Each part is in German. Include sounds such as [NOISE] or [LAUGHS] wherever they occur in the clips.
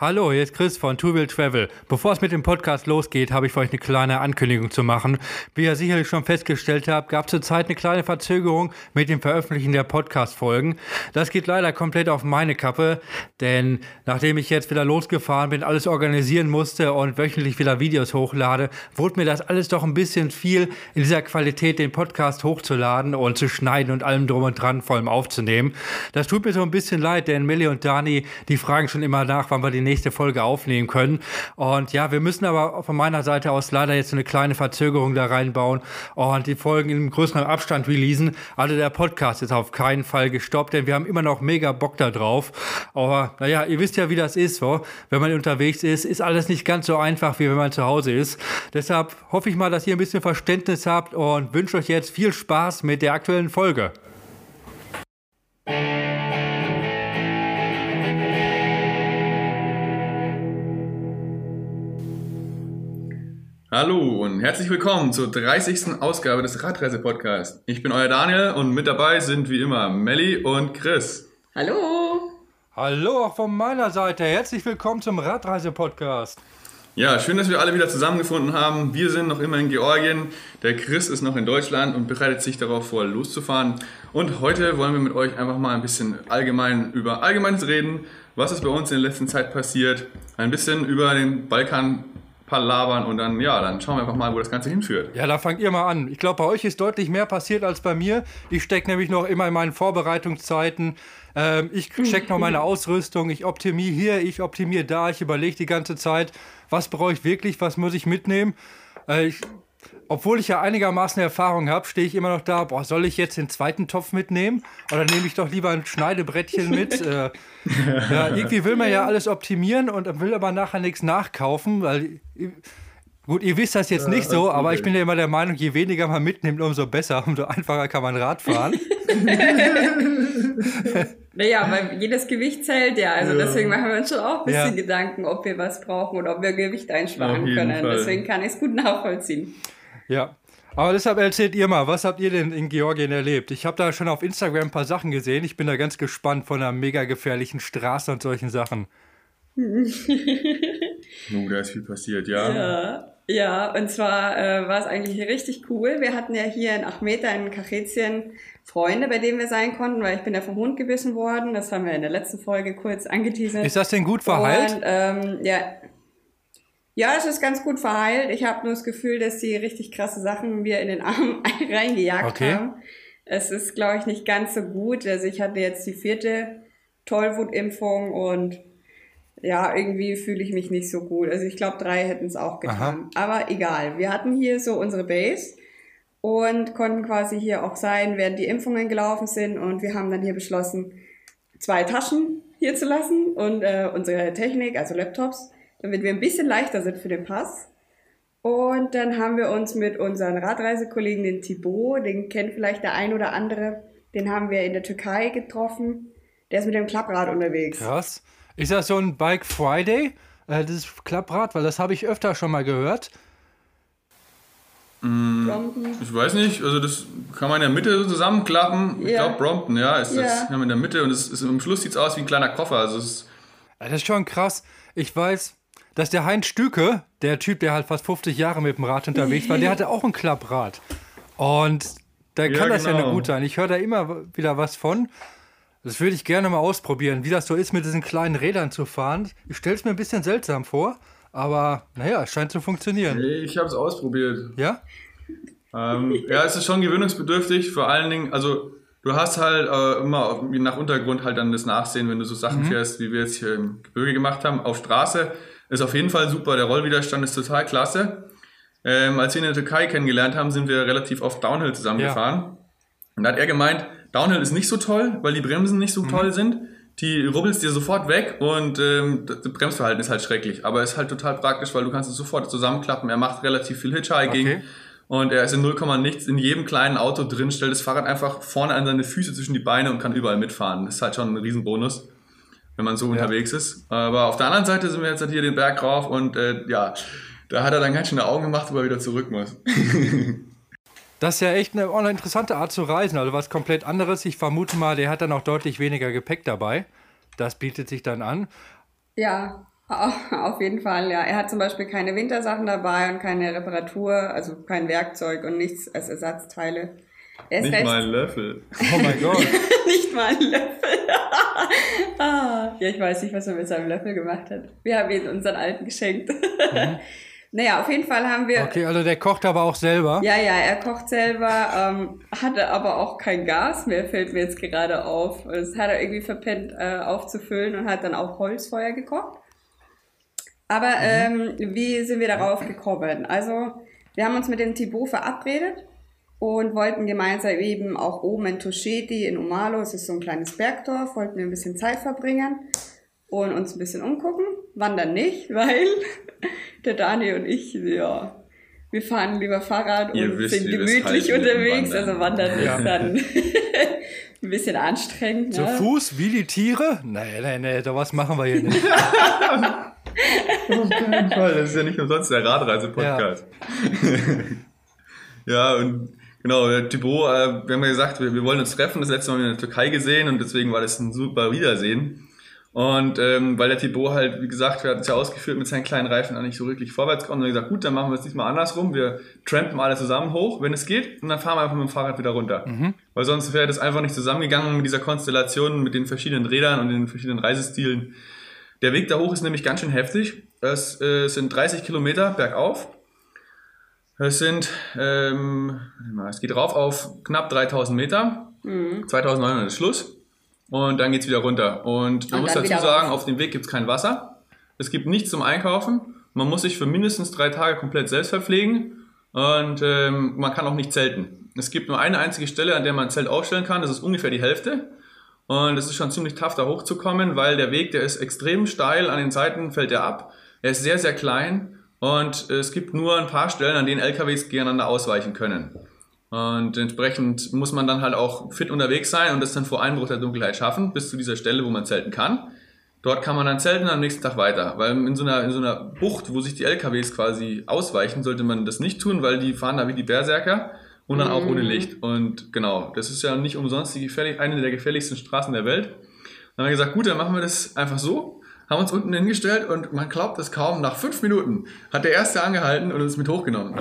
Hallo, hier ist Chris von Two Will Travel. Bevor es mit dem Podcast losgeht, habe ich für euch eine kleine Ankündigung zu machen. Wie ihr sicherlich schon festgestellt habt, gab es zurzeit eine kleine Verzögerung mit dem Veröffentlichen der Podcast-Folgen. Das geht leider komplett auf meine Kappe, denn nachdem ich jetzt wieder losgefahren bin, alles organisieren musste und wöchentlich wieder Videos hochlade, wurde mir das alles doch ein bisschen viel in dieser Qualität, den Podcast hochzuladen und zu schneiden und allem drum und dran vor allem aufzunehmen. Das tut mir so ein bisschen leid, denn Millie und Dani, die fragen schon immer nach, wann wir die nächste Folge aufnehmen können. Und ja, wir müssen aber von meiner Seite aus leider jetzt eine kleine Verzögerung da reinbauen und die Folgen in größerem Abstand releasen. Also der Podcast ist auf keinen Fall gestoppt, denn wir haben immer noch mega Bock da drauf. Aber naja, ihr wisst ja, wie das ist, so. wenn man unterwegs ist, ist alles nicht ganz so einfach, wie wenn man zu Hause ist. Deshalb hoffe ich mal, dass ihr ein bisschen Verständnis habt und wünsche euch jetzt viel Spaß mit der aktuellen Folge. Hallo und herzlich willkommen zur 30. Ausgabe des Radreise-Podcasts. Ich bin euer Daniel und mit dabei sind wie immer Melli und Chris. Hallo! Hallo auch von meiner Seite. Herzlich willkommen zum Radreise-Podcast. Ja, schön, dass wir alle wieder zusammengefunden haben. Wir sind noch immer in Georgien. Der Chris ist noch in Deutschland und bereitet sich darauf vor, loszufahren. Und heute wollen wir mit euch einfach mal ein bisschen allgemein über Allgemeines reden, was ist bei uns in der letzten Zeit passiert, ein bisschen über den Balkan labern und dann, ja, dann schauen wir einfach mal, wo das Ganze hinführt. Ja, da fangt ihr mal an. Ich glaube, bei euch ist deutlich mehr passiert als bei mir. Ich stecke nämlich noch immer in meinen Vorbereitungszeiten. Ähm, ich check noch meine Ausrüstung, ich optimiere hier, ich optimiere da, ich überlege die ganze Zeit, was brauche ich wirklich, was muss ich mitnehmen. Äh, ich obwohl ich ja einigermaßen Erfahrung habe, stehe ich immer noch da, boah, soll ich jetzt den zweiten Topf mitnehmen? Oder nehme ich doch lieber ein Schneidebrettchen mit? [LAUGHS] äh, ja, irgendwie will man ja alles optimieren und will aber nachher nichts nachkaufen, weil. Gut, ihr wisst das jetzt ja, nicht so, aber ich bin ja immer der Meinung, je weniger man mitnimmt, umso besser, umso einfacher kann man Rad fahren. [LAUGHS] naja, weil jedes Gewicht zählt ja, also ja. deswegen machen wir uns schon auch ein bisschen ja. Gedanken, ob wir was brauchen oder ob wir Gewicht einsparen können. Fall. Deswegen kann ich es gut nachvollziehen. Ja. Aber deshalb erzählt ihr mal, was habt ihr denn in Georgien erlebt? Ich habe da schon auf Instagram ein paar Sachen gesehen. Ich bin da ganz gespannt von einer mega gefährlichen Straße und solchen Sachen. [LAUGHS] oh, da ist viel passiert, ja. Ja, ja und zwar äh, war es eigentlich richtig cool. Wir hatten ja hier in Achmeta in Kachetien Freunde, bei denen wir sein konnten, weil ich bin ja vom Hund gebissen worden. Das haben wir in der letzten Folge kurz angeteasert. Ist das denn gut verheilt? Und, ähm, ja, ja, es ist ganz gut verheilt. Ich habe nur das Gefühl, dass die richtig krasse Sachen mir in den Arm [LAUGHS] reingejagt okay. haben. Es ist, glaube ich, nicht ganz so gut. Also ich hatte jetzt die vierte Tollwutimpfung und ja, irgendwie fühle ich mich nicht so gut. Also ich glaube, drei hätten es auch getan. Aha. Aber egal. Wir hatten hier so unsere Base und konnten quasi hier auch sein, während die Impfungen gelaufen sind. Und wir haben dann hier beschlossen, zwei Taschen hier zu lassen und äh, unsere Technik, also Laptops damit wir ein bisschen leichter sind für den Pass. Und dann haben wir uns mit unseren Radreisekollegen, den Thibaut, den kennt vielleicht der ein oder andere, den haben wir in der Türkei getroffen. Der ist mit dem Klapprad unterwegs. Krass. Ist das so ein Bike Friday, äh, dieses Klapprad? Weil das habe ich öfter schon mal gehört. Mm, ich weiß nicht, also das kann man in der Mitte so zusammenklappen. Ich glaube Brompton, ja, ist ja. das in der Mitte und es ist, im Schluss sieht es aus wie ein kleiner Koffer. Also es das ist schon krass. Ich weiß, dass der Heinz Stüke, der Typ, der halt fast 50 Jahre mit dem Rad unterwegs war, der hatte auch ein Klapprad. Und da ja, kann das genau. ja nur gut sein. Ich höre da immer wieder was von. Das würde ich gerne mal ausprobieren, wie das so ist, mit diesen kleinen Rädern zu fahren. Ich stelle es mir ein bisschen seltsam vor, aber naja, es scheint zu funktionieren. Ich habe es ausprobiert. Ja? Ähm, ja, es ist schon gewöhnungsbedürftig, vor allen Dingen, also du hast halt äh, immer nach Untergrund halt dann das Nachsehen, wenn du so Sachen mhm. fährst, wie wir jetzt hier im Gebirge gemacht haben, auf Straße ist auf jeden Fall super. Der Rollwiderstand ist total klasse. Ähm, als wir in der Türkei kennengelernt haben, sind wir relativ oft Downhill zusammengefahren. Ja. Und da hat er gemeint, Downhill ist nicht so toll, weil die Bremsen nicht so mhm. toll sind. Die rubbelst dir sofort weg und ähm, das Bremsverhalten ist halt schrecklich. Aber ist halt total praktisch, weil du kannst es sofort zusammenklappen. Er macht relativ viel Hitchhiking. Okay. Und er ist in 0, nichts in jedem kleinen Auto drin, stellt das Fahrrad einfach vorne an seine Füße zwischen die Beine und kann überall mitfahren. Das ist halt schon ein Riesenbonus wenn man so ja. unterwegs ist. Aber auf der anderen Seite sind wir jetzt halt hier den Berg rauf und äh, ja, da hat er dann ganz schön Augen gemacht, wo er wieder zurück muss. [LAUGHS] Das ist ja echt eine, eine, interessante Art zu reisen, also was komplett anderes. Ich vermute mal, der hat dann auch deutlich weniger Gepäck dabei. Das bietet sich dann an. Ja, Auf jeden Fall, ja. Er hat zum Beispiel keine Wintersachen dabei und keine Reparatur, also kein Werkzeug und nichts als Ersatzteile. Er ist Nicht mal ein Löffel. Oh mein Gott. [LAUGHS] Nicht mal ein Löffel. [LAUGHS] ah, ja, ich weiß nicht, was er mit seinem Löffel gemacht hat. Wir haben ihn unseren alten geschenkt. Mhm. [LAUGHS] Naja, auf jeden Fall haben wir. Okay, also der kocht aber auch selber. Ja, ja, er kocht selber, ähm, hatte aber auch kein Gas mehr, fällt mir jetzt gerade auf. Das hat er irgendwie verpennt äh, aufzufüllen und hat dann auch Holzfeuer gekocht. Aber mhm. ähm, wie sind wir darauf gekommen? Also, wir haben uns mit dem Thibaut verabredet und wollten gemeinsam eben auch oben in Toscheti in Omalo, es ist so ein kleines Bergdorf, wollten wir ein bisschen Zeit verbringen und uns ein bisschen umgucken. Wandern nicht, [LAUGHS] weil der Dani und ich, ja, wir fahren lieber Fahrrad Ihr und wisst, sind gemütlich unterwegs, also wandern ja. ist dann [LAUGHS] ein bisschen anstrengend. Zu ne? Fuß wie die Tiere? Nee, nee, nee, was machen wir hier nicht. [LAUGHS] Auf keinen Fall, das ist ja nicht umsonst der Radreise-Podcast. Ja. ja, und genau, Thibaut, äh, wir haben ja gesagt, wir, wir wollen uns treffen, das letzte Mal in der Türkei gesehen und deswegen war das ein super Wiedersehen. Und ähm, weil der Thibaut halt, wie gesagt, wir hatten es ja ausgeführt, mit seinen kleinen Reifen auch nicht so wirklich vorwärts kommt, haben wir gesagt, gut, dann machen wir es diesmal andersrum. Wir trampen alle zusammen hoch, wenn es geht, und dann fahren wir einfach mit dem Fahrrad wieder runter. Mhm. Weil sonst wäre das einfach nicht zusammengegangen mit dieser Konstellation, mit den verschiedenen Rädern und den verschiedenen Reisestilen. Der Weg da hoch ist nämlich ganz schön heftig. Es äh, sind 30 Kilometer bergauf. Es sind, ähm, es geht rauf auf knapp 3000 Meter. Mhm. 2900 ist Schluss. Und dann geht es wieder runter. Und man und muss dazu sagen, auf dem Weg gibt es kein Wasser. Es gibt nichts zum Einkaufen. Man muss sich für mindestens drei Tage komplett selbst verpflegen. Und ähm, man kann auch nicht zelten. Es gibt nur eine einzige Stelle, an der man ein Zelt aufstellen kann. Das ist ungefähr die Hälfte. Und es ist schon ziemlich tough, da hochzukommen, weil der Weg, der ist extrem steil. An den Seiten fällt er ab. Er ist sehr, sehr klein. Und es gibt nur ein paar Stellen, an denen LKWs gegeneinander ausweichen können. Und entsprechend muss man dann halt auch fit unterwegs sein und das dann vor Einbruch der Dunkelheit schaffen, bis zu dieser Stelle, wo man zelten kann. Dort kann man dann zelten und am nächsten Tag weiter. Weil in so, einer, in so einer Bucht, wo sich die LKWs quasi ausweichen, sollte man das nicht tun, weil die fahren da wie die Berserker und dann auch ohne mhm. Licht. Und genau, das ist ja nicht umsonst die gefährlich, eine der gefährlichsten Straßen der Welt. Dann haben wir gesagt, gut, dann machen wir das einfach so haben uns unten hingestellt und man glaubt es kaum, nach fünf Minuten hat der Erste angehalten und uns mit hochgenommen.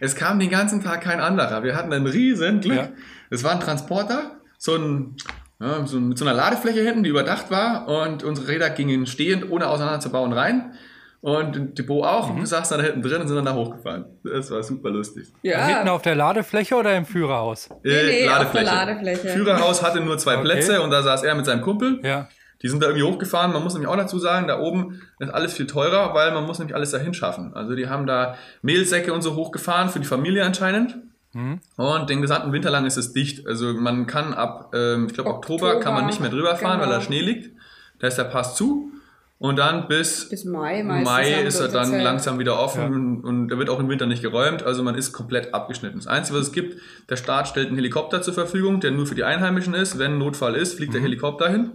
Es kam den ganzen Tag kein anderer. Wir hatten ein riesen Glück. Ja. Es war ein Transporter, so ein ja, so mit so einer Ladefläche hinten, die überdacht war und unsere Räder gingen stehend, ohne auseinanderzubauen, rein. Und Depot auch. Mhm. Und wir saßen da hinten drin und sind dann da hochgefahren. Das war super lustig. Ja. Hinten auf der Ladefläche oder im Führerhaus? Äh, nee, nee, Ladefläche. Ladefläche. Führerhaus hatte nur zwei okay. Plätze und da saß er mit seinem Kumpel. Ja. Die sind da irgendwie hochgefahren. Man muss nämlich auch dazu sagen, da oben ist alles viel teurer, weil man muss nämlich alles dahin schaffen. Also die haben da Mehlsäcke und so hochgefahren für die Familie anscheinend. Mhm. Und den gesamten Winter lang ist es dicht. Also man kann ab, ähm, ich glaube Oktober, Oktober, kann man nicht mehr drüber fahren, genau. weil da Schnee liegt. Da ist der Pass zu. Und dann bis, bis Mai, Mai ist er dann Zeit. langsam wieder offen ja. und, und er wird auch im Winter nicht geräumt. Also man ist komplett abgeschnitten. Das Einzige, was es gibt, der Staat stellt einen Helikopter zur Verfügung, der nur für die Einheimischen ist. Wenn ein Notfall ist, fliegt mhm. der Helikopter hin.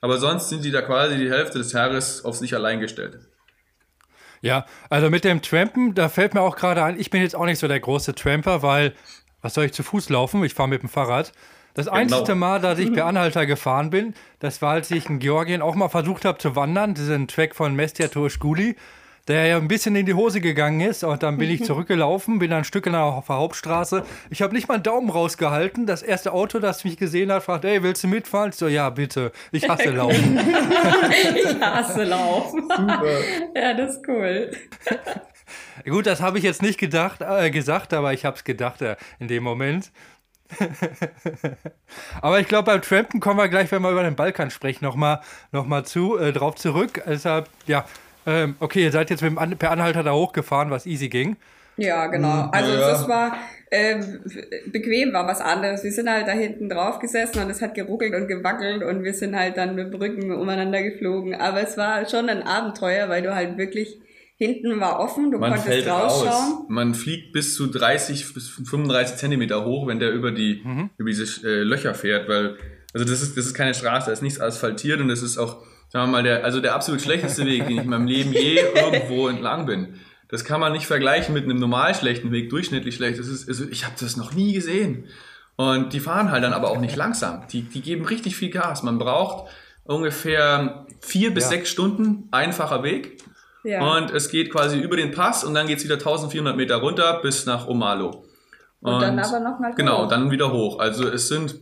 Aber sonst sind die da quasi die Hälfte des Jahres auf sich allein gestellt. Ja, also mit dem Trampen, da fällt mir auch gerade ein, ich bin jetzt auch nicht so der große Tramper, weil, was soll ich zu Fuß laufen? Ich fahre mit dem Fahrrad. Das genau. einzige Mal, dass ich per Anhalter gefahren bin, das war, als ich in Georgien auch mal versucht habe zu wandern, diesen Track von Mestia Toshguli der ja ein bisschen in die Hose gegangen ist. Und dann bin ich [LAUGHS] zurückgelaufen, bin dann ein Stück auf der Hauptstraße. Ich habe nicht mal einen Daumen rausgehalten. Das erste Auto, das mich gesehen hat, fragt, ey, willst du mitfahren? Ich so, ja, bitte. Ich hasse [LAUGHS] Laufen. ich hasse Laufen. Super. [LAUGHS] Ja, das ist cool. Gut, das habe ich jetzt nicht gedacht, äh, gesagt, aber ich habe es gedacht äh, in dem Moment. aber ich glaube, beim Trampen kommen wir gleich, wenn wir über den Balkan sprechen, nochmal noch mal zu, äh, drauf zurück. Deshalb, ja, ähm, okay, ihr seid jetzt mit dem per Anhalter da hochgefahren, was easy ging. Ja, genau. Hm, also ja. das war äh, bequem, war was anderes. Wir sind halt da hinten drauf gesessen und es hat geruckelt und gewackelt und wir sind halt dann mit Brücken umeinander geflogen. Aber es war schon ein Abenteuer, weil du halt wirklich hinten war offen, du Man konntest rausschauen. Raus. Man fliegt bis zu 30 bis 35 Zentimeter hoch, wenn der über die mhm. über diese äh, Löcher fährt, weil also das ist das ist keine Straße, da ist nichts asphaltiert und es ist auch sagen wir mal, der, also der absolut schlechteste Weg, den ich in meinem Leben je irgendwo entlang bin. Das kann man nicht vergleichen mit einem normal schlechten Weg, durchschnittlich schlecht. Das ist, also ich habe das noch nie gesehen. Und die fahren halt dann aber auch nicht langsam. Die, die geben richtig viel Gas. Man braucht ungefähr vier bis ja. sechs Stunden einfacher Weg. Ja. Und es geht quasi über den Pass und dann geht es wieder 1400 Meter runter bis nach Omalo. Und, und dann aber nochmal hoch. Genau, dann wieder hoch. Also es sind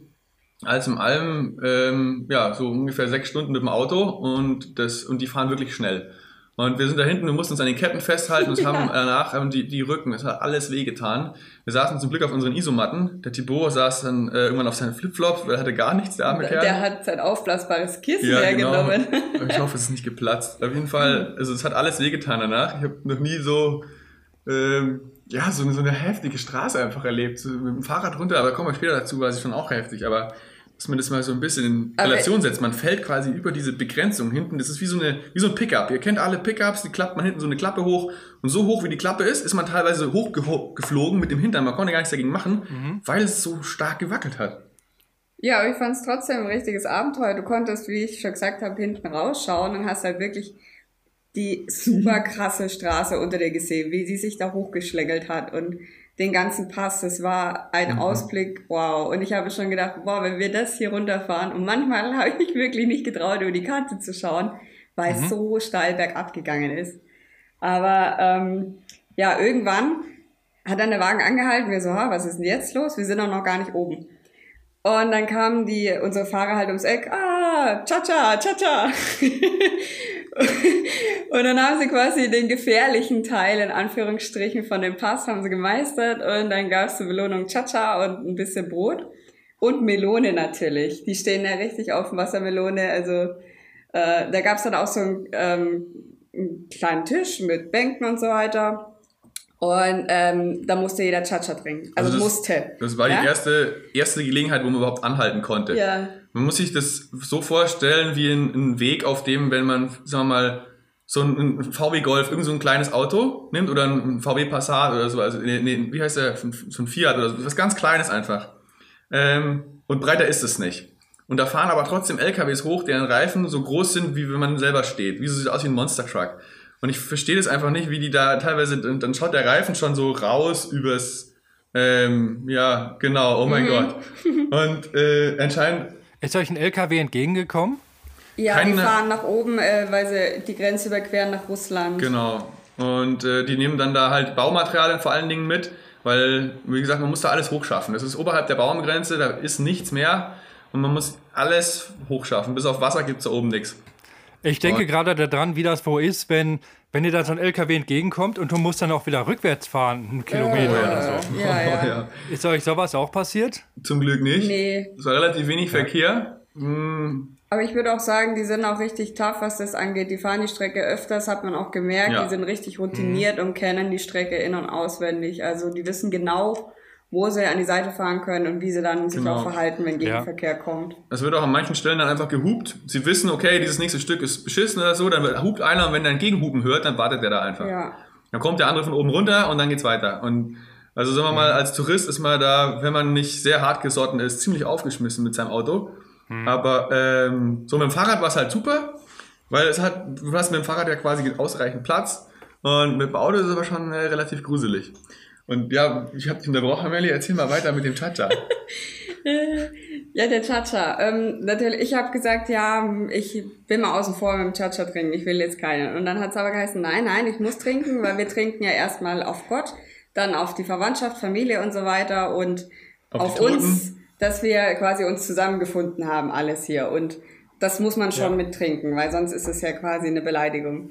als im allem ähm, ja so ungefähr sechs Stunden mit dem Auto und das und die fahren wirklich schnell. Und wir sind da hinten, wir mussten uns an den Ketten festhalten und ja. haben [LAUGHS] danach haben die, die Rücken, es hat alles wehgetan. Wir saßen zum Glück auf unseren Isomatten. Der Thibaut saß dann äh, irgendwann auf seinen Flipflops, weil er hatte gar nichts, der arme Kerl. Der hat sein aufblasbares Kissen ja, genau. hergenommen. Genau. [LAUGHS] Ich hoffe, es ist nicht geplatzt. Auf jeden Fall, [LAUGHS] also es hat alles wehgetan danach. Ich habe noch nie so, ähm, ja, so, so eine heftige Straße einfach erlebt. So mit dem Fahrrad runter, aber kommen wir später dazu, war es schon auch heftig. Aber dass man das mal so ein bisschen in Relation setzt. Man fällt quasi über diese Begrenzung hinten. Das ist wie so, eine, wie so ein Pickup. Ihr kennt alle Pickups, die klappt man hinten so eine Klappe hoch. Und so hoch wie die Klappe ist, ist man teilweise hochgeflogen mit dem Hintern. Man konnte gar nichts dagegen machen, mhm. weil es so stark gewackelt hat. Ja, aber ich fand es trotzdem ein richtiges Abenteuer. Du konntest, wie ich schon gesagt habe, hinten rausschauen und hast halt wirklich die super krasse Straße unter dir gesehen, wie sie sich da hochgeschlängelt hat. Und den ganzen Pass. Das war ein mhm. Ausblick, wow. Und ich habe schon gedacht, wow, wenn wir das hier runterfahren. Und manchmal [LAUGHS] habe ich wirklich nicht getraut, über die Karte zu schauen, weil mhm. es so steil bergab gegangen ist. Aber ähm, ja, irgendwann hat dann der Wagen angehalten. Wir so, ha, was ist denn jetzt los? Wir sind doch noch gar nicht oben. Und dann kamen die, unsere Fahrer halt ums Eck, ah, cha-cha, cha-cha. [LAUGHS] und dann haben sie quasi den gefährlichen Teil, in Anführungsstrichen, von dem Pass haben sie gemeistert und dann gab es zur Belohnung Cha-Cha und ein bisschen Brot. Und Melone natürlich. Die stehen ja richtig auf dem Wassermelone. Also äh, da gab es dann auch so einen, ähm, einen kleinen Tisch mit Bänken und so weiter. Und ähm, da musste jeder Cha-Cha trinken. Also, also das, musste. Das war ja? die erste, erste Gelegenheit, wo man überhaupt anhalten konnte. Ja. Man muss sich das so vorstellen wie ein, Weg, auf dem, wenn man, sagen wir mal, so ein, ein VW Golf, irgend so ein kleines Auto nimmt oder ein VW Passat oder so, also nee, nee, wie heißt der, so ein Fiat oder so, was ganz Kleines einfach. Ähm, und breiter ist es nicht. Und da fahren aber trotzdem LKWs hoch, deren Reifen so groß sind, wie wenn man selber steht. Wie so sieht aus wie ein Monster Truck. Und ich verstehe das einfach nicht, wie die da teilweise, dann schaut der Reifen schon so raus übers, ähm, ja, genau, oh mein mhm. Gott. Und äh, anscheinend. Ist euch ein LKW entgegengekommen? Ja, Keine, die fahren nach oben, äh, weil sie die Grenze überqueren nach Russland. Genau. Und äh, die nehmen dann da halt Baumaterialien vor allen Dingen mit, weil, wie gesagt, man muss da alles hochschaffen. Das ist oberhalb der Baumgrenze, da ist nichts mehr und man muss alles hochschaffen. Bis auf Wasser gibt es da oben nichts. Ich denke gerade daran, wie das wo ist, wenn, wenn dir da so ein LKW entgegenkommt und du musst dann auch wieder rückwärts fahren, einen Kilometer äh, oder so. Ja, ja. [LAUGHS] ja. Ist euch sowas auch passiert? Zum Glück nicht. Nee. Es war relativ wenig Verkehr. Hm. Aber ich würde auch sagen, die sind auch richtig tough, was das angeht. Die fahren die Strecke öfters, hat man auch gemerkt. Ja. Die sind richtig routiniert mhm. und kennen die Strecke in- und auswendig. Also die wissen genau, wo sie an die Seite fahren können und wie sie dann sich genau. auch verhalten, wenn Gegenverkehr ja. kommt. Es wird auch an manchen Stellen dann einfach gehupt. Sie wissen, okay, dieses nächste Stück ist beschissen oder so, dann hupt einer und wenn er ein Gegenhupen hört, dann wartet der da einfach. Ja. Dann kommt der andere von oben runter und dann geht's weiter. Und also sagen wir mal, als Tourist ist man da, wenn man nicht sehr hart gesotten ist, ziemlich aufgeschmissen mit seinem Auto. Mhm. Aber ähm, so mit dem Fahrrad war es halt super, weil es hat, du hast mit dem Fahrrad ja quasi ausreichend Platz und mit dem Auto ist es aber schon äh, relativ gruselig. Und ja, ich habe dich unterbrochen, Melli, erzähl mal weiter mit dem Cha-Cha. [LAUGHS] ja, der Cha-Cha. Ähm, natürlich, ich habe gesagt, ja, ich bin mal außen vor mit dem Cha-Cha trinken, ich will jetzt keinen. Und dann hat es aber geheißen, nein, nein, ich muss trinken, weil wir trinken ja erstmal auf Gott, dann auf die Verwandtschaft, Familie und so weiter und auf, auf uns, dass wir quasi uns zusammengefunden haben, alles hier. Und das muss man schon ja. mittrinken, weil sonst ist es ja quasi eine Beleidigung.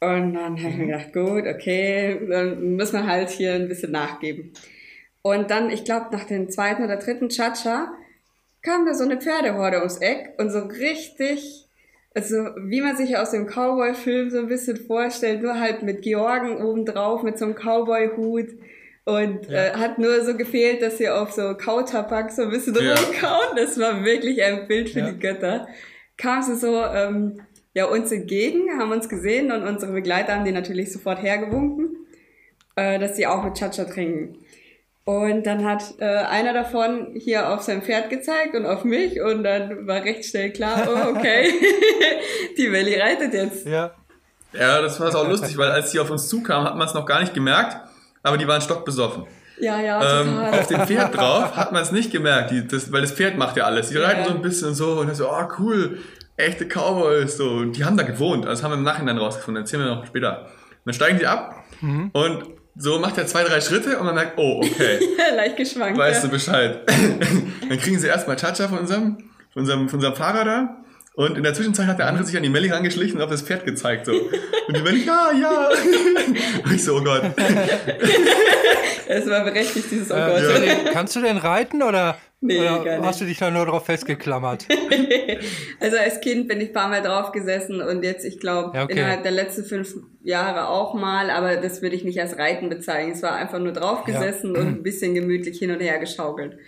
Und dann habe ich mir mhm. gedacht, gut, okay, dann müssen wir halt hier ein bisschen nachgeben. Und dann, ich glaube, nach dem zweiten oder dritten Cha-Cha kam da so eine Pferdehorde ums Eck und so richtig, also wie man sich aus dem Cowboy-Film so ein bisschen vorstellt, nur halt mit Georgen obendrauf, mit so einem Cowboy-Hut. Und ja. äh, hat nur so gefehlt, dass sie auf so Kautabak so ein bisschen ja. rumkauen. Das war wirklich ein Bild für ja. die Götter. Kam sie so ähm, ja, uns entgegen, haben uns gesehen und unsere Begleiter haben die natürlich sofort hergewunken, äh, dass sie auch mit Chacha trinken. Und dann hat äh, einer davon hier auf sein Pferd gezeigt und auf mich und dann war recht schnell klar, oh, okay, [LAUGHS] die Welli reitet jetzt. Ja. Ja, das war auch lustig, weil als sie auf uns zukam, hat man es noch gar nicht gemerkt, aber die waren stockbesoffen. Ja, ja, ähm, Auf dem Pferd [LAUGHS] drauf hat man es nicht gemerkt, die, das, weil das Pferd macht ja alles. Die reiten ja. so ein bisschen so und dann so, oh cool, echte Cowboys. So. Und die haben da gewohnt. Also das haben wir im Nachhinein rausgefunden. Erzählen wir noch später. Und dann steigen die ab mhm. und so macht er zwei, drei Schritte und man merkt, oh, okay. [LAUGHS] Leicht geschwankt. Weißt ja. du Bescheid. [LAUGHS] dann kriegen sie erstmal Chacha von unserem, von unserem, von unserem Fahrer da. Und in der Zwischenzeit hat der andere sich an die Melli angeschlichen und auf das Pferd gezeigt. So. Und die Melli, [LAUGHS] ja, ja. Und ich so, oh Gott. Es war berechtigt, dieses Oh äh, Gott. Ja. Kannst du denn reiten oder, nee, oder hast du dich da nur drauf festgeklammert? [LAUGHS] also als Kind bin ich ein paar Mal drauf gesessen und jetzt, ich glaube, ja, okay. innerhalb der letzten fünf Jahre auch mal, aber das würde ich nicht als Reiten bezeichnen. Es war einfach nur drauf gesessen ja. und ein bisschen gemütlich hin und her geschaukelt.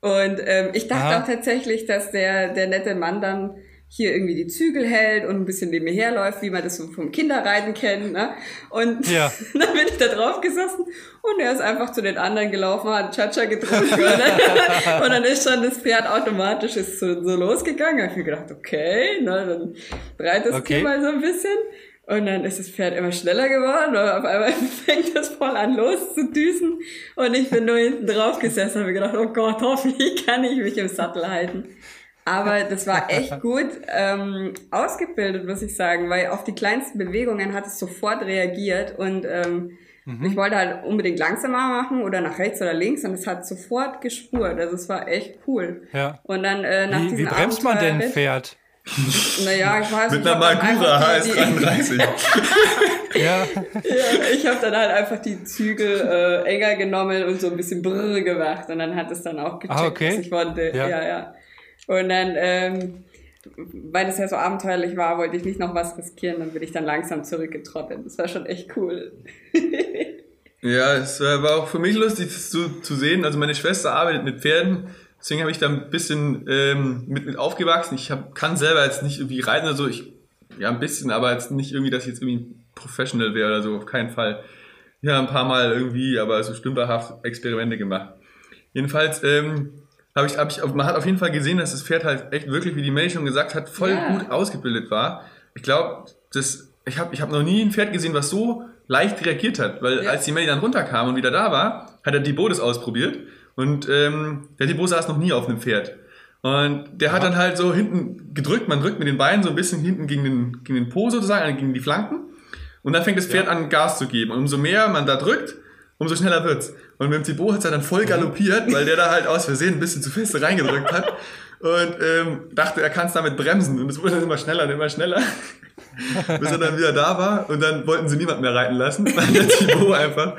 Und ähm, ich dachte Aha. auch tatsächlich, dass der, der nette Mann dann hier irgendwie die Zügel hält und ein bisschen neben mir herläuft, wie man das so vom Kinderreiten kennt. Ne? Und ja. [LAUGHS] dann bin ich da drauf gesessen und er ist einfach zu den anderen gelaufen, hat Cha-Cha getrunken. [LAUGHS] Ne? und dann ist schon das Pferd automatisch ist so, so losgegangen. Da habe ich mir gedacht, okay, ne, dann breitest okay. du mal so ein bisschen. Und dann ist das Pferd immer schneller geworden und auf einmal [LAUGHS] fängt das voll an loszudüsen. Und ich bin nur hinten drauf gesessen und habe gedacht, oh Gott, hoffentlich kann ich mich im Sattel halten. Aber [LAUGHS] das war echt gut ähm, ausgebildet, muss ich sagen, weil auf die kleinsten Bewegungen hat es sofort reagiert und ähm, mhm. ich wollte halt unbedingt langsamer machen oder nach rechts oder links und es hat sofort gespurt. Also es war echt cool. Ja. Und dann äh, nach wie, wie bremst man denn ein Pferd? [LAUGHS] Naja, ich weiß Mit einer Magura HS33. [LAUGHS] ja. ja. Ich habe dann halt einfach die Zügel äh, enger genommen und so ein bisschen brrr gemacht und dann hat es dann auch gecheckt, ah, okay. was ich wollte. Ja, ja. ja. Und dann, ähm, weil das ja so abenteuerlich war, wollte ich nicht noch was riskieren, dann bin ich dann langsam zurückgetrottet. Das war schon echt cool. [LAUGHS] ja, es war auch für mich lustig zu, zu sehen. Also meine Schwester arbeitet mit Pferden, deswegen habe ich da ein bisschen ähm, mit, mit aufgewachsen. Ich hab, kann selber jetzt nicht irgendwie reiten oder so. Ich, ja, ein bisschen, aber jetzt nicht irgendwie, dass ich jetzt irgendwie professional wäre oder so, auf keinen Fall. Ja, ein paar Mal irgendwie, aber so stümperhaft Experimente gemacht. Jedenfalls, ähm, habe ich, hab ich, man hat auf jeden Fall gesehen, dass das Pferd halt echt wirklich, wie die Melly schon gesagt hat, voll ja. gut ausgebildet war. Ich glaube, das, ich habe ich hab noch nie ein Pferd gesehen, was so leicht reagiert hat, weil ja. als die Melly dann runterkam und wieder da war, hat er die Bodes ausprobiert und ähm, der Debo saß noch nie auf einem Pferd. Und der ja. hat dann halt so hinten gedrückt, man drückt mit den Beinen so ein bisschen hinten gegen den, gegen den Po sozusagen, also gegen die Flanken. Und dann fängt das Pferd an, Gas zu geben. Und umso mehr man da drückt, umso schneller wird's. Und mit dem Thibaut hat er dann voll galoppiert, weil der da halt aus Versehen ein bisschen zu fest reingedrückt hat und ähm, dachte, er kann es damit bremsen. Und es wurde dann immer schneller und immer schneller, [LAUGHS] bis er dann wieder da war. Und dann wollten sie niemand mehr reiten lassen, [LAUGHS] weil der Thibaut einfach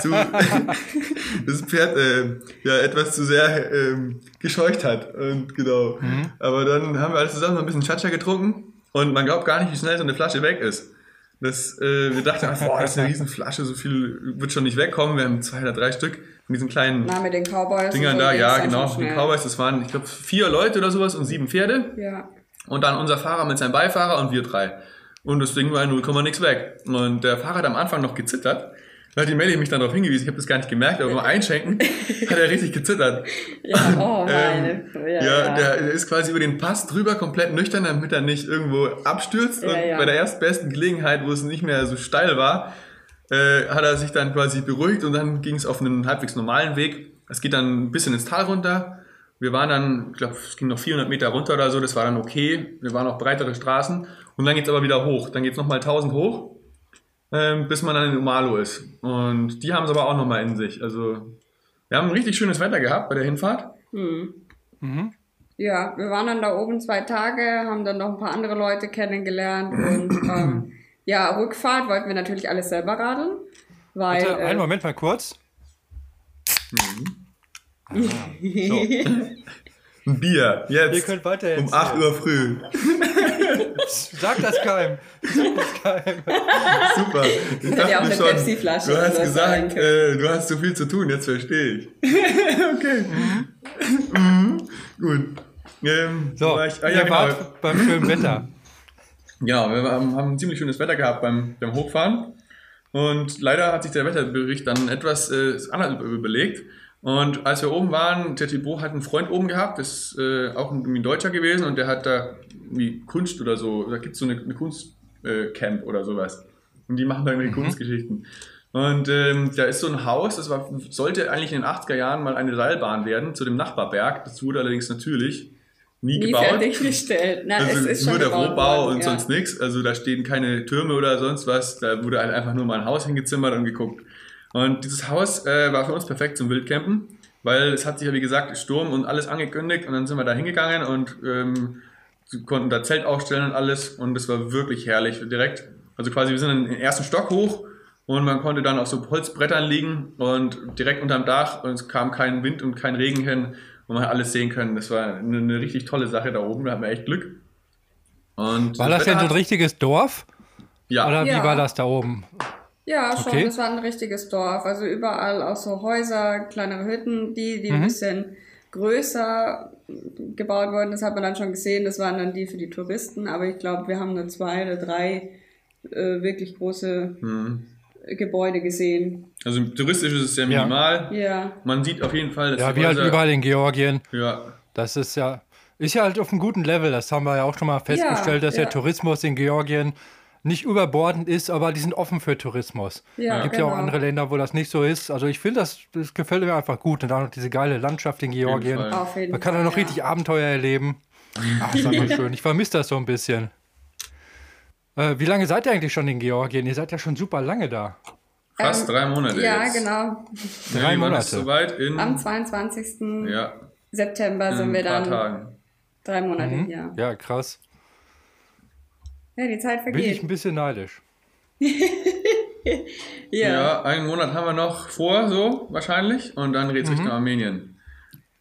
zu, [LAUGHS] das Pferd äh, ja etwas zu sehr ähm, gescheucht hat. Und genau. Mhm. Aber dann haben wir alle zusammen noch ein bisschen Chacha getrunken und man glaubt gar nicht, wie schnell so eine Flasche weg ist. Das, äh, wir dachten, boah, das ist eine riesen Flasche, so viel wird schon nicht wegkommen. Wir haben zwei oder drei Stück von diesen kleinen Na, mit den Cowboys Dingern da. Ja, genau, die Cowboys, das waren, ich glaube, vier Leute oder sowas und sieben Pferde. Ja. Und dann unser Fahrer mit seinem Beifahrer und wir drei. Und das Ding war 0, nix weg. Und der Fahrer hat am Anfang noch gezittert. Hat die Melly mich dann darauf hingewiesen, ich habe das gar nicht gemerkt, aber beim Einschenken [LAUGHS] hat er richtig gezittert. Ja, oh meine. ähm, ja, ja, der, der ist quasi über den Pass drüber, komplett nüchtern, damit er nicht irgendwo abstürzt. Ja, und ja. bei der erstbesten Gelegenheit, wo es nicht mehr so steil war, äh, hat er sich dann quasi beruhigt und dann ging es auf einen halbwegs normalen Weg. Es geht dann ein bisschen ins Tal runter. Wir waren dann, ich glaube, es ging noch 400 Meter runter oder so, das war dann okay. Wir waren auf breitere Straßen und dann geht es aber wieder hoch. Dann geht es nochmal 1000 hoch ähm, bis man dann in Umalo ist. Und die haben es aber auch nochmal in sich. Also wir haben ein richtig schönes Wetter gehabt bei der Hinfahrt. Mhm. Mhm. Ja, wir waren dann da oben zwei Tage, haben dann noch ein paar andere Leute kennengelernt und [CLEARS THROAT] ähm, ja, Rückfahrt wollten wir natürlich alles selber radeln. Weil, Bitte, einen äh, Moment mal kurz. Mhm. Ah, [LAUGHS] so. Ein Bier, jetzt. Ihr könnt weiter Um 8 Uhr früh. [LAUGHS] [LAUGHS] Sag das keinem. Sag das keinem. [LAUGHS] Super. Ich dachte ja auch eine Pepsi-Flasche. Du hast gesagt, äh, du hast zu viel zu tun, jetzt verstehe ich. [LAUGHS] okay. Mhm. mhm. Gut. Ähm, so, ich, ah, ja, ihr genau. wart beim schönen Wetter. Ja, wir haben, haben ein ziemlich schönes Wetter gehabt beim, beim Hochfahren. Und leider hat sich der Wetterbericht dann etwas äh, anders überlegt. Und als wir oben waren, der Thibaut hat einen Freund oben gehabt, das ist äh, auch ein, Deutscher gewesen und der hat da wie Kunst oder so, da gibt es so eine, eine Kunstcamp äh, oder sowas. Und die machen da irgendwie mhm. Kunstgeschichten. Und ähm, da ist so ein Haus, das war, sollte eigentlich in den 80er Jahren mal eine Seilbahn werden zu dem Nachbarberg. Das wurde allerdings natürlich nie, nie gebaut. fertiggestellt. Na, also es ist nur der Rohbau worden, und ja. sonst nichts. Also da stehen keine Türme oder sonst was. Da wurde halt einfach nur mal ein Haus hingezimmert und geguckt. Und dieses Haus äh, war für uns perfekt zum Wildcampen, weil es hat sich ja wie gesagt Sturm und alles angekündigt und dann sind wir da hingegangen und ähm, konnten da Zelt aufstellen und alles und es war wirklich herrlich direkt. Also quasi wir sind in den ersten Stock hoch und man konnte dann auf so Holzbrettern liegen und direkt unterm Dach und es kam kein Wind und kein Regen hin und man hat alles sehen können. Das war eine, eine richtig tolle Sache da oben, da hatten wir echt Glück. Und War das denn so ein richtiges Dorf? Ja, Oder wie Ja. war das da oben? Ja, schon. Okay. Das war ein richtiges Dorf. Also überall auch so Häuser, kleinere Hütten, die, die Mhm. ein bisschen größer gebaut wurden. Das hat man dann schon gesehen. Das waren dann die für die Touristen. Aber ich glaube, wir haben nur zwei oder drei äh, wirklich große Hm. Gebäude gesehen. also touristisch ist es sehr Ja. minimal. Ja. Man sieht auf jeden Fall, dass Ja, wie halt überall in Georgien. Ja, Das ist ja, ist ja halt auf einem guten Level. Das haben wir ja auch schon mal festgestellt, dass ja. der Tourismus in Georgien nicht überbordend ist, aber die sind offen für Tourismus. Ja, Es gibt ja auch genau. andere Länder, wo das nicht so ist. Also ich finde, das, das gefällt mir einfach gut. Und dann noch diese geile Landschaft in Georgien. Fall. Auf jeden Man kann da noch ja. richtig Abenteuer erleben. [LAUGHS] Ach, ist einfach schön. Ich vermisse das so ein bisschen. Äh, wie lange seid ihr eigentlich schon in Georgien? Ihr seid ja schon super lange da. fast drei Monate Ähm, Ja, jetzt. genau. Drei Monate. soweit in, Am 22. ja, September in sind ein wir paar dann Tagen. drei Monate Mhm. hier. Ja, krass. Ja, die Zeit Bin ich vergeht. ein bisschen neidisch. [LAUGHS] Ja. Ja, einen Monat haben wir noch vor, so wahrscheinlich. Und dann geht's Richtung Armenien.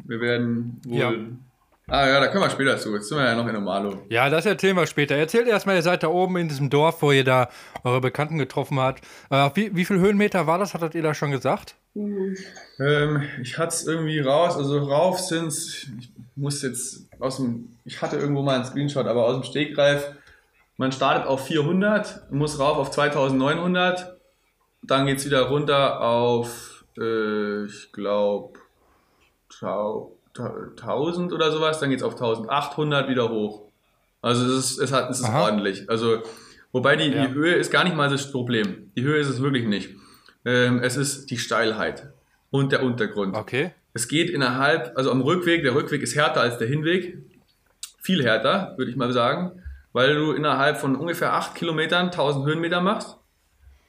Wir werden wohl. Mhm. Ja. Ah ja, da können wir später zu. Jetzt sind wir ja noch in Omalo. Ja, das erzählen wir später. Erzählt erstmal, ihr seid da oben in diesem Dorf, wo ihr da eure Bekannten getroffen habt. Äh, wie, wie viel Höhenmeter war das? Hattet ihr da schon gesagt? Ähm, ich hatte es irgendwie raus, also rauf sind's. Ich muss jetzt aus dem. Ich hatte irgendwo mal einen Screenshot, aber aus dem Stegreif. Man startet auf 400, muss rauf auf 2900. Dann geht's wieder runter auf, äh, ich glaube, 1000 oder sowas. Dann geht's auf 1800 wieder hoch. Also es ist, es hat, es ist Aha. ordentlich. Also, wobei die, Ja. die Höhe ist gar nicht mal das Problem. Die Höhe ist es wirklich nicht. Ähm, es ist die Steilheit und der Untergrund. Okay. Es geht innerhalb, also am Rückweg, der Rückweg ist härter als der Hinweg. Viel härter, würde ich mal sagen, weil du innerhalb von ungefähr 8 Kilometern 1000 Höhenmeter machst.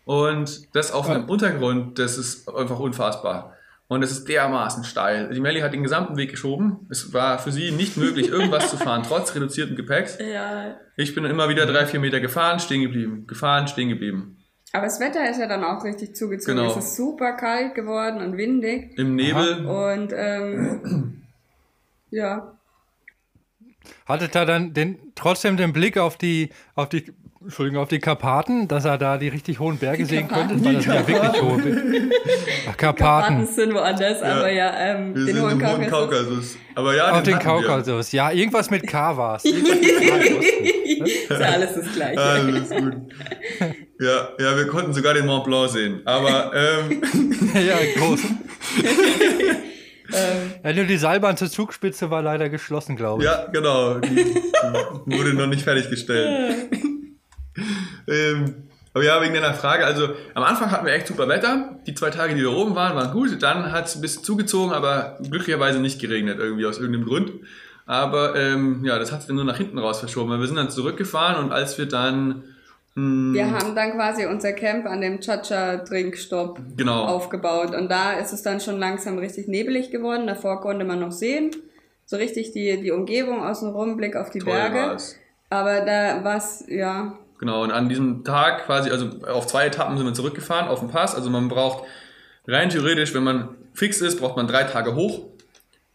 Und das auf einem Untergrund, das ist einfach unfassbar. Und es ist dermaßen steil. Die Melli hat den gesamten Weg geschoben. Es war für sie nicht möglich, irgendwas zu fahren, [LAUGHS] trotz reduzierten Gepäcks. ja. Ich bin immer wieder drei, vier Meter gefahren, stehen geblieben, gefahren, stehen geblieben. Aber das Wetter ist ja dann auch richtig zugezogen. Genau. Es ist super kalt geworden und windig. Im Nebel. Und ähm, [CLEARS THROAT] ja, Hattet ihr dann den, trotzdem den Blick auf die, auf die, Entschuldigung, auf die Karpaten, dass er da die richtig hohen Berge sehen Karpaten? konnte? Weil das sind ja wirklich hohe Berge. [LAUGHS] Ach, Karpaten Karpaten. sind woanders, aber ja, ähm, Wir den sind hohen im Kaukasus. Kaukasus. Aber ja, Auf den wir. Kaukasus. Ja, irgendwas mit K war es. Osten. ist ja alles das Gleiche. Alles gut. [LAUGHS] Ja, ja, wir konnten sogar den Mont Blanc sehen. Aber ähm, [LAUGHS] ja, groß. Ähm, Ja, nur die Seilbahn zur Zugspitze war leider geschlossen, glaube ich. ja, genau. Die, wurde noch nicht fertiggestellt. ähm, aber ja, wegen deiner Frage, also am Anfang hatten wir echt super Wetter. Die zwei Tage, die wir oben waren, waren gut. Dann hat es ein bisschen zugezogen, aber glücklicherweise nicht geregnet, irgendwie aus irgendeinem Grund. Aber ähm, ja, das hat sich dann nur nach hinten raus verschoben. weil Wir sind dann zurückgefahren und als wir dann wir haben dann quasi unser Camp an dem Chacha-Trinkstopp Genau. aufgebaut. Und da ist es dann schon langsam richtig nebelig geworden. Davor konnte man noch sehen. So richtig die, die Umgebung außenrum, Blick auf die toll Berge. war's. Aber da war's, ja, Genau, und an diesem Tag quasi, also auf zwei Etappen sind wir zurückgefahren auf den Pass. Also man braucht rein theoretisch, wenn man fix ist, braucht man drei Tage hoch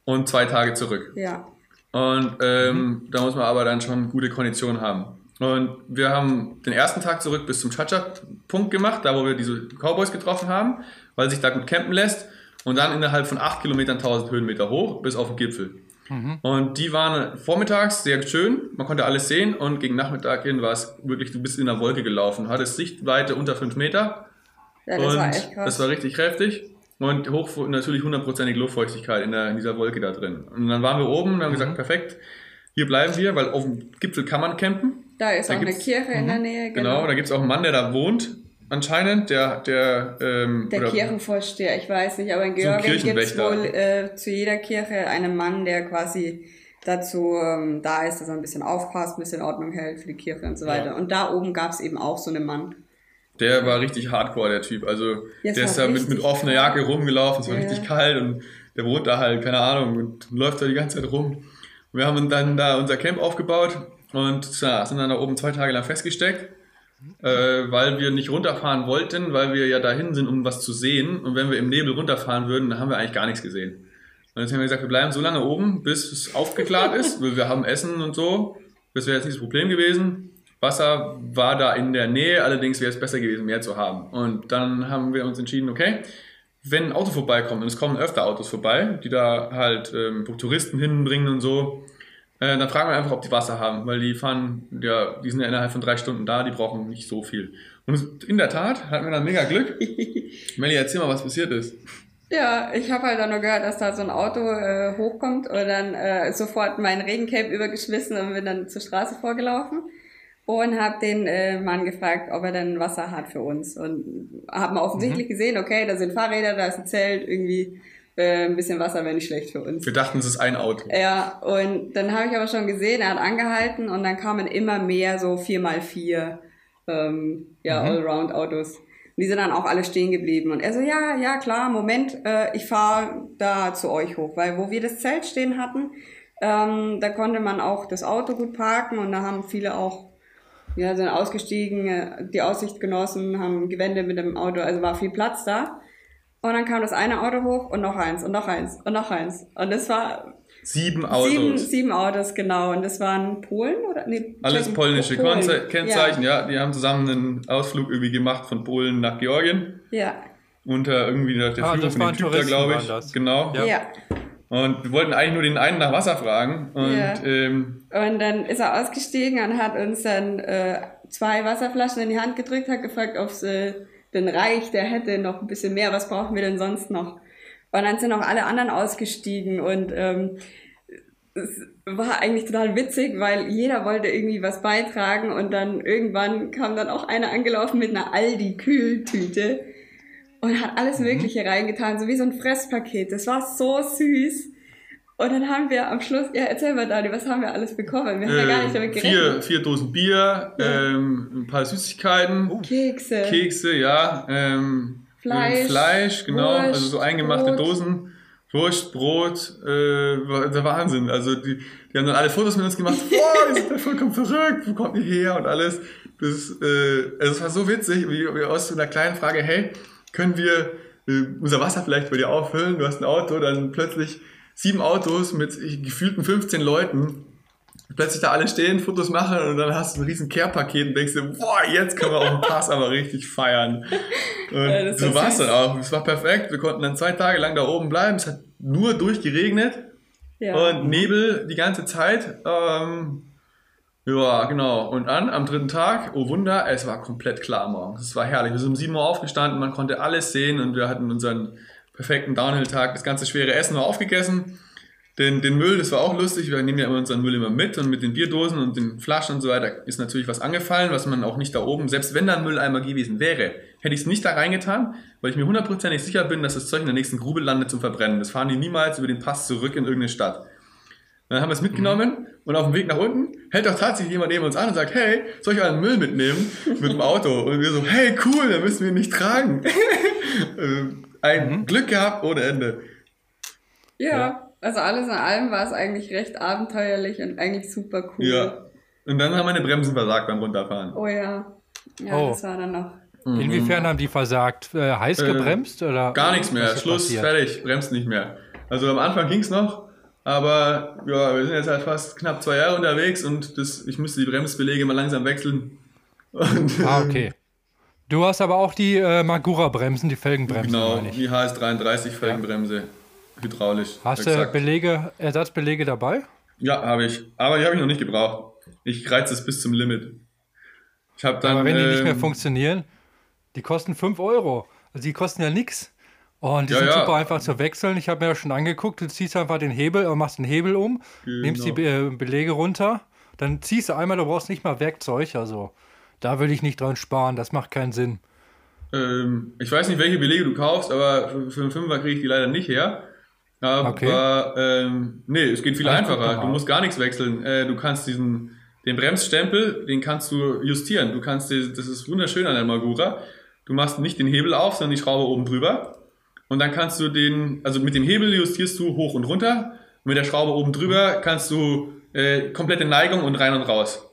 und zwei Tage zurück. ja. Und ähm, da muss man aber dann schon gute Konditionen haben. Und wir haben den ersten Tag zurück bis zum Chacha-Punkt gemacht, da wo wir diese Cowboys getroffen haben, weil sich da gut campen lässt. Und dann innerhalb von 8 Kilometern 1000 Höhenmeter hoch bis auf den Gipfel. Und die waren vormittags sehr schön, man konnte alles sehen und gegen Nachmittag hin war es wirklich, du bist in der Wolke gelaufen, hattest Sichtweite unter 5 Meter Ja, das und war echt krass. das war richtig kräftig. Und hoch, natürlich hundertprozentig Luftfeuchtigkeit in, der, in dieser Wolke da drin. Und dann waren wir oben und haben gesagt, perfekt, hier bleiben wir, weil auf dem Gipfel kann man campen. Da ist da auch eine Kirche in der Nähe, Genau, genau. da gibt es auch einen Mann, der da wohnt, anscheinend, der, der, ähm, Der Kirchenvorsteher, ich weiß nicht, aber in So Georgien gibt es wohl äh, zu jeder Kirche einen Mann, der quasi dazu ähm, da ist, dass er ein bisschen aufpasst, ein bisschen Ordnung hält für die Kirche und so weiter. Ja. Und da oben gab es eben auch so einen Mann. Der war richtig hardcore, der Typ. Also ja, der ist da mit, mit offener Jacke rumgelaufen, es war ja. richtig kalt und der wohnt da halt, keine Ahnung, und läuft da die ganze Zeit rum. Wir haben dann da unser Camp aufgebaut und ja, sind dann da oben zwei Tage lang festgesteckt, äh, weil wir nicht runterfahren wollten, weil wir ja dahin sind, um was zu sehen. Und wenn wir im Nebel runterfahren würden, dann haben wir eigentlich gar nichts gesehen. Und jetzt haben wir gesagt, wir bleiben so lange oben, bis es aufgeklärt ist, [LAUGHS] weil wir haben Essen und so. Das wäre jetzt nicht das Problem gewesen. Wasser war da in der Nähe, allerdings wäre es besser gewesen, mehr zu haben. Und dann haben wir uns entschieden, okay, wenn ein Auto vorbeikommt, und es kommen öfter Autos vorbei, die da halt ähm, Touristen hinbringen und so, äh, dann fragen wir einfach, ob die Wasser haben, weil die fahren, ja, die sind ja innerhalb von drei Stunden da, die brauchen nicht so viel. Und in der Tat hatten wir dann mega Glück. [LAUGHS] Melli, erzähl mal, was passiert ist. Ja, ich habe halt dann nur gehört, dass da so ein Auto äh, hochkommt und dann äh, sofort mein Regencape übergeschmissen und bin dann zur Straße vorgelaufen und habe den äh, Mann gefragt, ob er denn Wasser hat für uns und haben offensichtlich mhm. gesehen, okay, da sind Fahrräder, da ist ein Zelt, irgendwie äh, ein bisschen Wasser wäre nicht schlecht für uns. Wir dachten, es ist ein Auto. Ja, und dann habe ich aber schon gesehen, er hat angehalten und dann kamen immer mehr so 4x4 ähm, ja, mhm. Allround-Autos. Und die sind dann auch alle stehen geblieben. Und er so, ja, ja, klar, Moment, äh, ich fahre da zu euch hoch. Weil wo wir das Zelt stehen hatten, ähm, da konnte man auch das Auto gut parken und da haben viele auch, ja, sind ausgestiegen, äh, die Aussicht genossen, haben Gewände mit dem Auto, also war viel Platz da. Und dann kam das eine Auto hoch und noch eins und noch eins und noch eins. Und das war Sieben Autos. Sieben, sieben Autos, genau. Und das waren Polen oder? Nee, Alles polnische Polen. Kennzeichen, ja. ja. Die haben zusammen einen Ausflug irgendwie gemacht von Polen nach Georgien. Ja. Unter irgendwie der ah, Führung von dem Typ da, glaube ich. Das. Genau. Ja. ja. Und wir wollten eigentlich nur den einen nach Wasser fragen. Und, ja. ähm, und dann ist er ausgestiegen und hat uns dann äh, zwei Wasserflaschen in die Hand gedrückt, hat gefragt, ob es denn reicht. Der hätte noch ein bisschen mehr. Was brauchen wir denn sonst noch? Und dann sind auch alle anderen ausgestiegen und ähm, es war eigentlich total witzig, weil jeder wollte irgendwie was beitragen und dann irgendwann kam dann auch einer angelaufen mit einer Aldi-Kühltüte und hat alles mhm. Mögliche mhm. reingetan, so wie so ein Fresspaket. Das war so süß. Und dann haben wir am Schluss, ja, erzähl mal, Dani, was haben wir alles bekommen? Wir haben äh, ja gar nicht damit gerechnet. Vier, vier Dosen Bier, ja. ähm, ein paar Süßigkeiten. Kekse. Kekse, ja. Ähm, Fleisch. Fleisch, genau. Wurst, also so eingemachte Brot. Dosen. Wurst, Brot, äh, der Wahnsinn. Also die, die haben dann alle Fotos mit uns gemacht. [LAUGHS] Boah, die sind da vollkommen verrückt. Wo kommt ihr her? Und alles. Das, äh, also es war so witzig, wie, wie aus so einer kleinen Frage, hey, können wir äh, unser Wasser vielleicht bei dir auffüllen? Du hast ein Auto, dann plötzlich sieben Autos mit gefühlten 15 Leuten plötzlich da alle stehen, Fotos machen und dann hast du ein riesen Care-Paket und denkst dir, boah, jetzt können wir auf dem Pass aber richtig feiern. [LAUGHS] Und ja, so war es dann auch. Es war perfekt. Wir konnten dann zwei Tage lang da oben bleiben. Es hat nur durchgeregnet ja. und Nebel die ganze Zeit. Ähm, ja, genau. Und dann am dritten Tag, oh Wunder, es war komplett klar morgens. Es war herrlich. Wir sind um 7 Uhr aufgestanden, man konnte alles sehen und wir hatten unseren perfekten Downhill-Tag. Das ganze schwere Essen war aufgegessen. Den, den Müll, das war auch lustig, wir nehmen ja immer unseren Müll immer mit und mit den Bierdosen und den Flaschen und so weiter ist natürlich was angefallen, was man auch nicht da oben, selbst wenn da ein Mülleimer gewesen wäre, hätte ich es nicht da reingetan, weil ich mir hundertprozentig sicher bin, dass das Zeug in der nächsten Grube landet zum Verbrennen. Das fahren die niemals über den Pass zurück in irgendeine Stadt. Dann haben wir es mitgenommen mhm. und auf dem Weg nach unten hält auch tatsächlich jemand neben uns an und sagt, hey, soll ich euren Müll mitnehmen mit dem Auto? Und wir so, hey, cool, dann müssen wir ihn nicht tragen. [LAUGHS] Ein mhm. Glück gehabt ohne Ende. ja. ja. Also alles in allem war es eigentlich recht abenteuerlich und eigentlich super cool. Ja. Und dann haben meine Bremsen versagt beim Runterfahren. Oh ja. Ja, oh. das war dann noch. Mhm. Inwiefern haben die versagt? Äh, heiß äh, gebremst? Äh, oder gar nichts mehr. Schluss, passiert? fertig, bremst nicht mehr. Also am Anfang ging es noch, aber ja, wir sind jetzt halt fast knapp zwei Jahre unterwegs und das, ich müsste die Bremsbelege mal langsam wechseln. Und, ah, okay. Du hast aber auch die äh, Magura-Bremsen, die Felgenbremsen. Genau, die HS33 Felgenbremse. Ja hydraulisch. Hast du Belege, Ersatzbelege dabei? Ja, habe ich. Aber die habe ich noch nicht gebraucht. Ich reize es bis zum Limit. Ich habe dann. Aber wenn die ähm, nicht mehr ähm, funktionieren, die kosten 5 Euro. Also die kosten ja nichts. Und die ja, sind ja. super einfach zu wechseln. Ich habe mir ja schon angeguckt, du ziehst einfach den Hebel und machst den Hebel um, genau. nimmst die Be Belege runter, dann ziehst du einmal, du brauchst nicht mal Werkzeug. Also da will ich nicht dran sparen, das macht keinen Sinn. Ähm, ich weiß nicht, welche Belege du kaufst, aber für, für einen Fünfer kriege ich die leider nicht her. Aber okay. ähm, nee, es geht viel einfacher. Du musst gar nichts wechseln. Äh, du kannst diesen den Bremsstempel, den kannst du justieren. Du kannst, das ist wunderschön an der Magura. Du machst nicht den Hebel auf, sondern die Schraube oben drüber. Und dann kannst du den, also mit dem Hebel justierst du hoch und runter. Und mit der Schraube oben drüber kannst du äh, komplette Neigung und rein und raus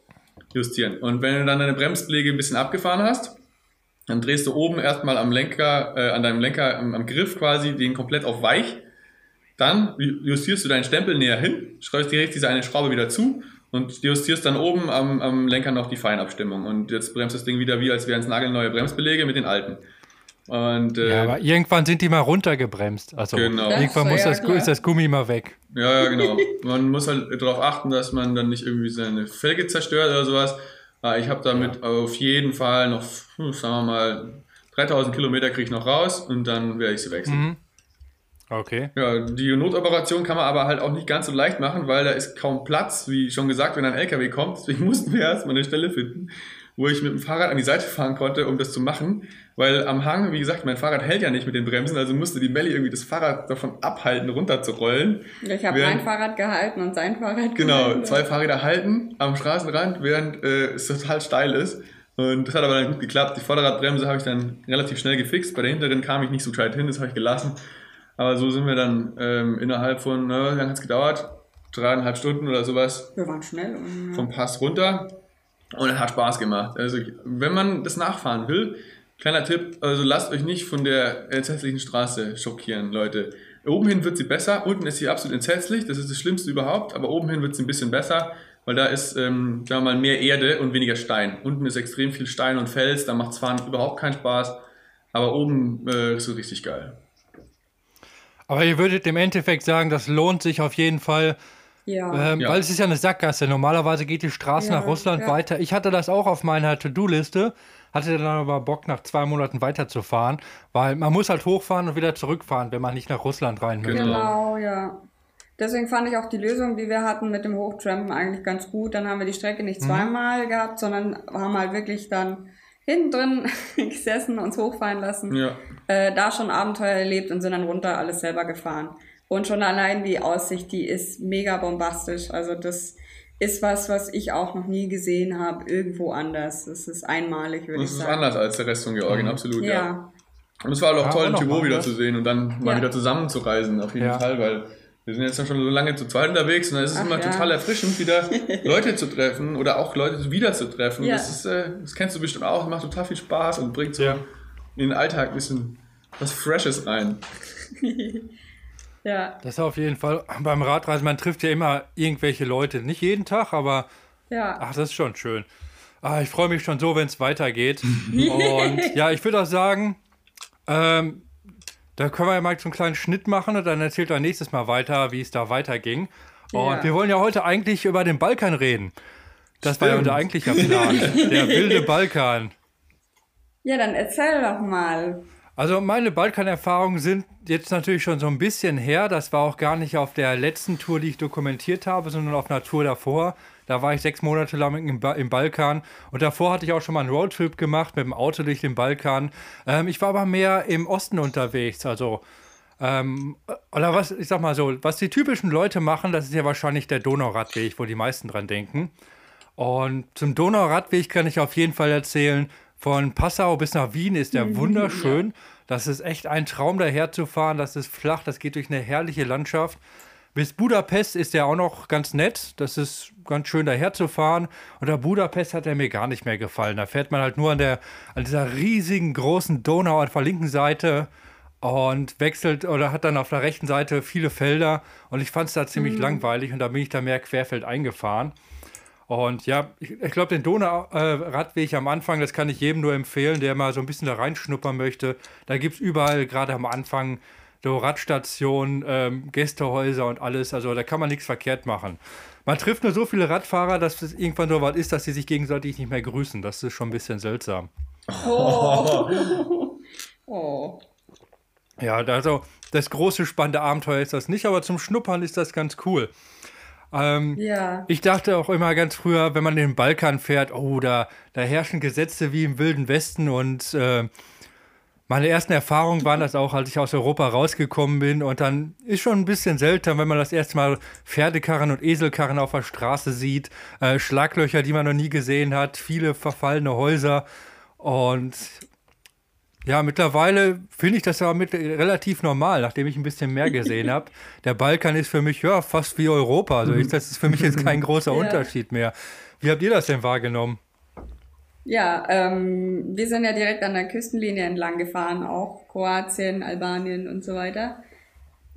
justieren. Und wenn du dann deine Bremspflege ein bisschen abgefahren hast, dann drehst du oben erstmal am Lenker, äh, an deinem Lenker, am, am Griff quasi, den komplett auf weich. Dann justierst du deinen Stempel näher hin, schreibst direkt diese eine Schraube wieder zu und justierst dann oben am, am Lenker noch die Feinabstimmung. Und jetzt bremst das Ding wieder wie, als wären es nagelneue Bremsbelege mit den alten. Und, äh, ja, aber irgendwann sind die mal runtergebremst. Also genau. irgendwann muss das, ist das Gummi mal weg. Ja, ja, genau. man muss halt darauf achten, dass man dann nicht irgendwie seine Felge zerstört oder sowas. Aber ich habe damit ja. auf jeden Fall noch, hm, sagen wir mal, 3000 Kilometer kriege ich noch raus und dann werde ich sie wechseln. Mhm. Okay. Ja, die Notoperation kann man aber halt auch nicht ganz so leicht machen, weil da ist kaum Platz, wie schon gesagt, wenn ein LKW kommt. [LAUGHS] Deswegen mussten wir erstmal eine Stelle finden, wo ich mit dem Fahrrad an die Seite fahren konnte, um das zu machen. Weil am Hang, wie gesagt, mein Fahrrad hält ja nicht mit den Bremsen, also musste die Melli irgendwie das Fahrrad davon abhalten, runterzurollen. Ich habe mein Fahrrad gehalten und sein Fahrrad Genau, gehalten. zwei Fahrräder halten am Straßenrand, während äh, es total steil ist. Und das hat aber dann gut geklappt. Die Vorderradbremse habe ich dann relativ schnell gefixt. Bei der hinteren kam ich nicht so gescheit hin, das habe ich gelassen. Aber so sind wir dann ähm, innerhalb von, ne, wie lange hat es gedauert? Dreieinhalb Stunden oder sowas. Wir waren schnell. Und. Vom Pass runter. Und es hat Spaß gemacht. Also, wenn man das nachfahren will, kleiner Tipp, also lasst euch nicht von der entsetzlichen Straße schockieren, Leute. Oben hin wird sie besser, unten ist sie absolut entsetzlich, das ist das Schlimmste überhaupt, aber oben hin wird sie ein bisschen besser, weil da ist, ähm, sagen wir mal, mehr Erde und weniger Stein. Unten ist extrem viel Stein und Fels, da macht es fahren überhaupt keinen Spaß, aber oben äh, ist es richtig geil. Aber ihr würdet im Endeffekt sagen, das lohnt sich auf jeden Fall. Ja. Ähm, ja. Weil es ist ja eine Sackgasse. Normalerweise geht die Straße ja, nach Russland ja. weiter. Ich hatte das auch auf meiner To-Do-Liste, hatte dann aber Bock, nach zwei Monaten weiterzufahren, weil man muss halt hochfahren und wieder zurückfahren, wenn man nicht nach Russland rein möchte. Genau, ja. Deswegen fand ich auch die Lösung, die wir hatten mit dem Hochtrampen eigentlich ganz gut. Dann haben wir die Strecke nicht mhm. zweimal gehabt, sondern haben halt wirklich dann hinten drin [LAUGHS] gesessen, uns hochfahren lassen, ja. äh, da schon Abenteuer erlebt und sind dann runter alles selber gefahren. Und schon allein die Aussicht, die ist mega bombastisch. Also das ist was, was ich auch noch nie gesehen habe, irgendwo anders. Das ist einmalig, würde ich sagen. Das ist anders als der Rest von Georgien, mhm. absolut, ja. ja. Und es war auch ja, toll, Tirol wieder zu sehen und dann mal wieder zusammenzureisen, auf jeden Fall, weil wir sind jetzt schon so lange zu zweit unterwegs und da ist es Ach, immer ja. total erfrischend, wieder [LAUGHS] Leute zu treffen oder auch Leute wieder zu treffen. Ja. Das, ist, äh, das kennst du bestimmt auch, macht total viel Spaß und bringt so ja. in den Alltag ein bisschen was Freshes rein. [LAUGHS] ja. Das ist auf jeden Fall beim Radreisen, man trifft ja immer irgendwelche Leute. Nicht jeden Tag, aber ja. ach, das ist schon schön. Ah, ich freue mich schon so, wenn es weitergeht. [LAUGHS] und ja, ich würde auch sagen, ähm, da können wir ja mal so einen kleinen Schnitt machen und dann erzählt er nächstes Mal weiter, wie es da weiterging. Und ja. wir wollen ja heute eigentlich über den Balkan reden. Das Stimmt. war ja unser eigentlicher Plan. der [LAUGHS] wilde Balkan. Ja, dann erzähl doch mal. Also meine Balkanerfahrungen sind jetzt natürlich schon so ein bisschen her. Das war auch gar nicht auf der letzten Tour, die ich dokumentiert habe, sondern auf einer Tour davor. Da war ich sechs Monate lang im, ba im Balkan und davor hatte ich auch schon mal einen Roadtrip gemacht mit dem Auto durch den Balkan. Ähm, ich war aber mehr im Osten unterwegs, also ähm, oder was, ich sag mal so, was die typischen Leute machen, das ist ja wahrscheinlich der Donauradweg, wo die meisten dran denken. Und zum Donauradweg kann ich auf jeden Fall erzählen, von Passau bis nach Wien ist der mhm, wunderschön. Das ist echt ein Traum, daher zu fahren. Das ist flach, das geht durch eine herrliche Landschaft. Bis Budapest ist er auch noch ganz nett. Das ist ganz schön daher zu fahren. Und der Budapest hat er mir gar nicht mehr gefallen. Da fährt man halt nur an, der, an dieser riesigen großen Donau auf der linken Seite und wechselt oder hat dann auf der rechten Seite viele Felder. Und ich fand es da ziemlich mhm. langweilig und da bin ich da mehr querfeld eingefahren. Und ja, ich, ich glaube, den Donauradweg äh, am Anfang, das kann ich jedem nur empfehlen, der mal so ein bisschen da reinschnuppern möchte. Da gibt es überall, gerade am Anfang, so Radstationen, ähm, Gästehäuser und alles. Also da kann man nichts verkehrt machen. Man trifft nur so viele Radfahrer, dass es irgendwann so weit ist, dass sie sich gegenseitig nicht mehr grüßen. Das ist schon ein bisschen seltsam. Oh. [LAUGHS] oh. Ja, also das große spannende Abenteuer ist das nicht, aber zum Schnuppern ist das ganz cool. Ähm, ja. Ich dachte auch immer ganz früher, wenn man in den Balkan fährt, oh, da, da herrschen Gesetze wie im Wilden Westen und äh, meine ersten Erfahrungen waren das auch, als ich aus Europa rausgekommen bin. Und dann ist schon ein bisschen seltsam, wenn man das erste Mal Pferdekarren und Eselkarren auf der Straße sieht. Äh, Schlaglöcher, die man noch nie gesehen hat. Viele verfallene Häuser. Und ja, mittlerweile finde ich das aber mit, relativ normal, nachdem ich ein bisschen mehr gesehen habe. Der Balkan ist für mich ja fast wie Europa. Also ich, das ist für mich jetzt kein großer ja. Unterschied mehr. Wie habt ihr das denn wahrgenommen? Ja, ähm, wir sind ja direkt an der Küstenlinie entlang gefahren, auch Kroatien, Albanien und so weiter.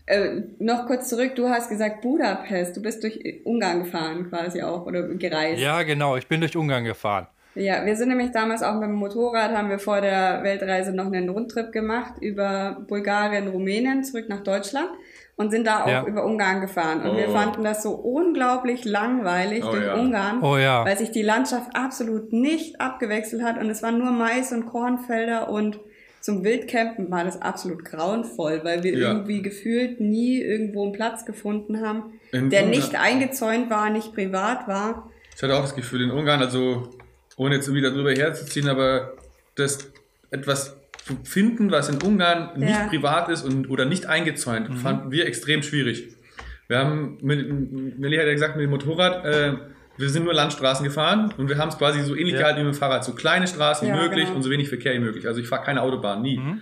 Äh, noch kurz zurück, du hast gesagt Budapest, du bist durch Ungarn gefahren quasi auch oder gereist. Ja, genau, ich bin durch Ungarn gefahren. Ja, wir sind nämlich damals auch mit dem Motorrad, haben wir vor der Weltreise noch einen Rundtrip gemacht über Bulgarien, Rumänien zurück nach Deutschland und sind da auch ja. über Ungarn gefahren. Und oh. wir fanden das so unglaublich langweilig oh, durch ja. Ungarn, oh, ja. weil sich die Landschaft absolut nicht abgewechselt hat und es waren nur Mais und Kornfelder und zum Wildcampen war das absolut grauenvoll, weil wir irgendwie gefühlt nie irgendwo einen Platz gefunden haben, in der Ungarn. nicht eingezäunt war, nicht privat war. Ich hatte auch das Gefühl in Ungarn, also ohne jetzt wieder drüber herzuziehen, aber das etwas zu finden, was in Ungarn nicht ja. privat ist und, oder nicht eingezäunt, mhm. fanden wir extrem schwierig. Wir haben, mit, Nelly hat ja gesagt, mit dem Motorrad, äh, wir sind nur Landstraßen gefahren und wir haben es quasi so ähnlich ja. gehalten wie mit dem Fahrrad. So kleine Straßen wie ja, möglich genau. und so wenig Verkehr wie möglich. Also ich fahre keine Autobahn, nie. Mhm.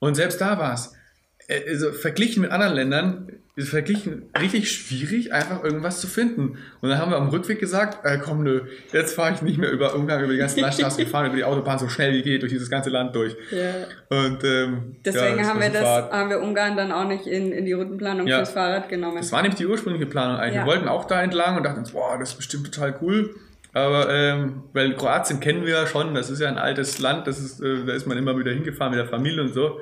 Und selbst da war es, also verglichen mit anderen Ländern, ist verglichen richtig schwierig, einfach irgendwas zu finden. Und dann haben wir am Rückweg gesagt, äh, komm nö, jetzt fahre ich nicht mehr über Ungarn, über die ganzen Landstraßen gefahren, über die Autobahn so schnell wie geht, durch dieses ganze Land durch. Ja. Und ähm, deswegen ja, haben wir das, Fahrt. haben wir Ungarn dann auch nicht in, in die Routenplanung ja. fürs Fahrrad genommen. Das war nämlich die ursprüngliche Planung eigentlich. Ja. Wir wollten auch da entlang und dachten uns, boah, das ist bestimmt total cool. Aber ähm, weil Kroatien kennen wir ja schon, das ist ja ein altes Land, das ist, äh, da ist man immer wieder hingefahren mit der Familie und so.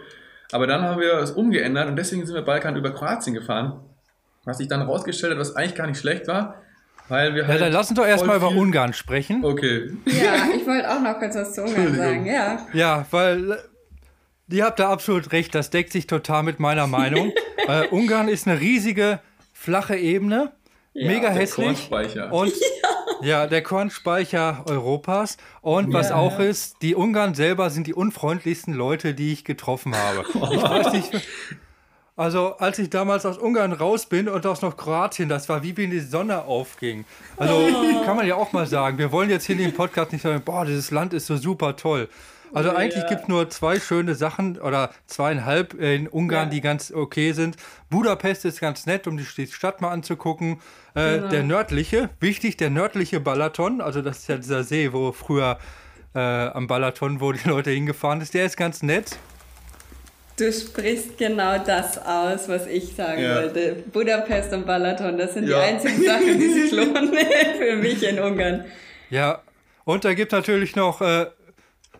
Aber dann haben wir es umgeändert und deswegen sind wir Balkan über Kroatien gefahren. Was sich dann herausgestellt hat, was eigentlich gar nicht schlecht war. Weil wir ja, halt dann lass uns doch erstmal über Ungarn sprechen. Okay. Ja, ich wollte auch noch kurz was zu Ungarn sagen, ja. Ja, weil ihr habt da absolut recht, das deckt sich total mit meiner Meinung. [LAUGHS] äh, Ungarn ist eine riesige, flache Ebene, ja, mega hässlich. Und [LAUGHS] ja, der Kornspeicher Europas. Und was ja, auch ja. ist, die Ungarn selber sind die unfreundlichsten Leute, die ich getroffen habe. Ich weiß [LAUGHS] nicht. Also, als ich damals aus Ungarn raus bin und aus noch Kroatien, das war wie wenn die Sonne aufging. Also, oh. kann man ja auch mal sagen. Wir wollen jetzt hier in dem Podcast nicht sagen, boah, dieses Land ist so super toll. Also ja. eigentlich gibt es nur zwei schöne Sachen oder zweieinhalb in Ungarn, ja. die ganz okay sind. Budapest ist ganz nett, um die Stadt mal anzugucken. Äh, genau. Der nördliche, wichtig, der nördliche Balaton, also das ist ja dieser See, wo früher äh, am Balaton, wo die Leute hingefahren ist, der ist ganz nett. Du sprichst genau das aus, was ich sagen ja. wollte. Budapest und Balaton, das sind ja. die einzigen Sachen, die sich lohnen [LAUGHS] für mich in Ungarn. Ja, und da gibt es natürlich noch äh,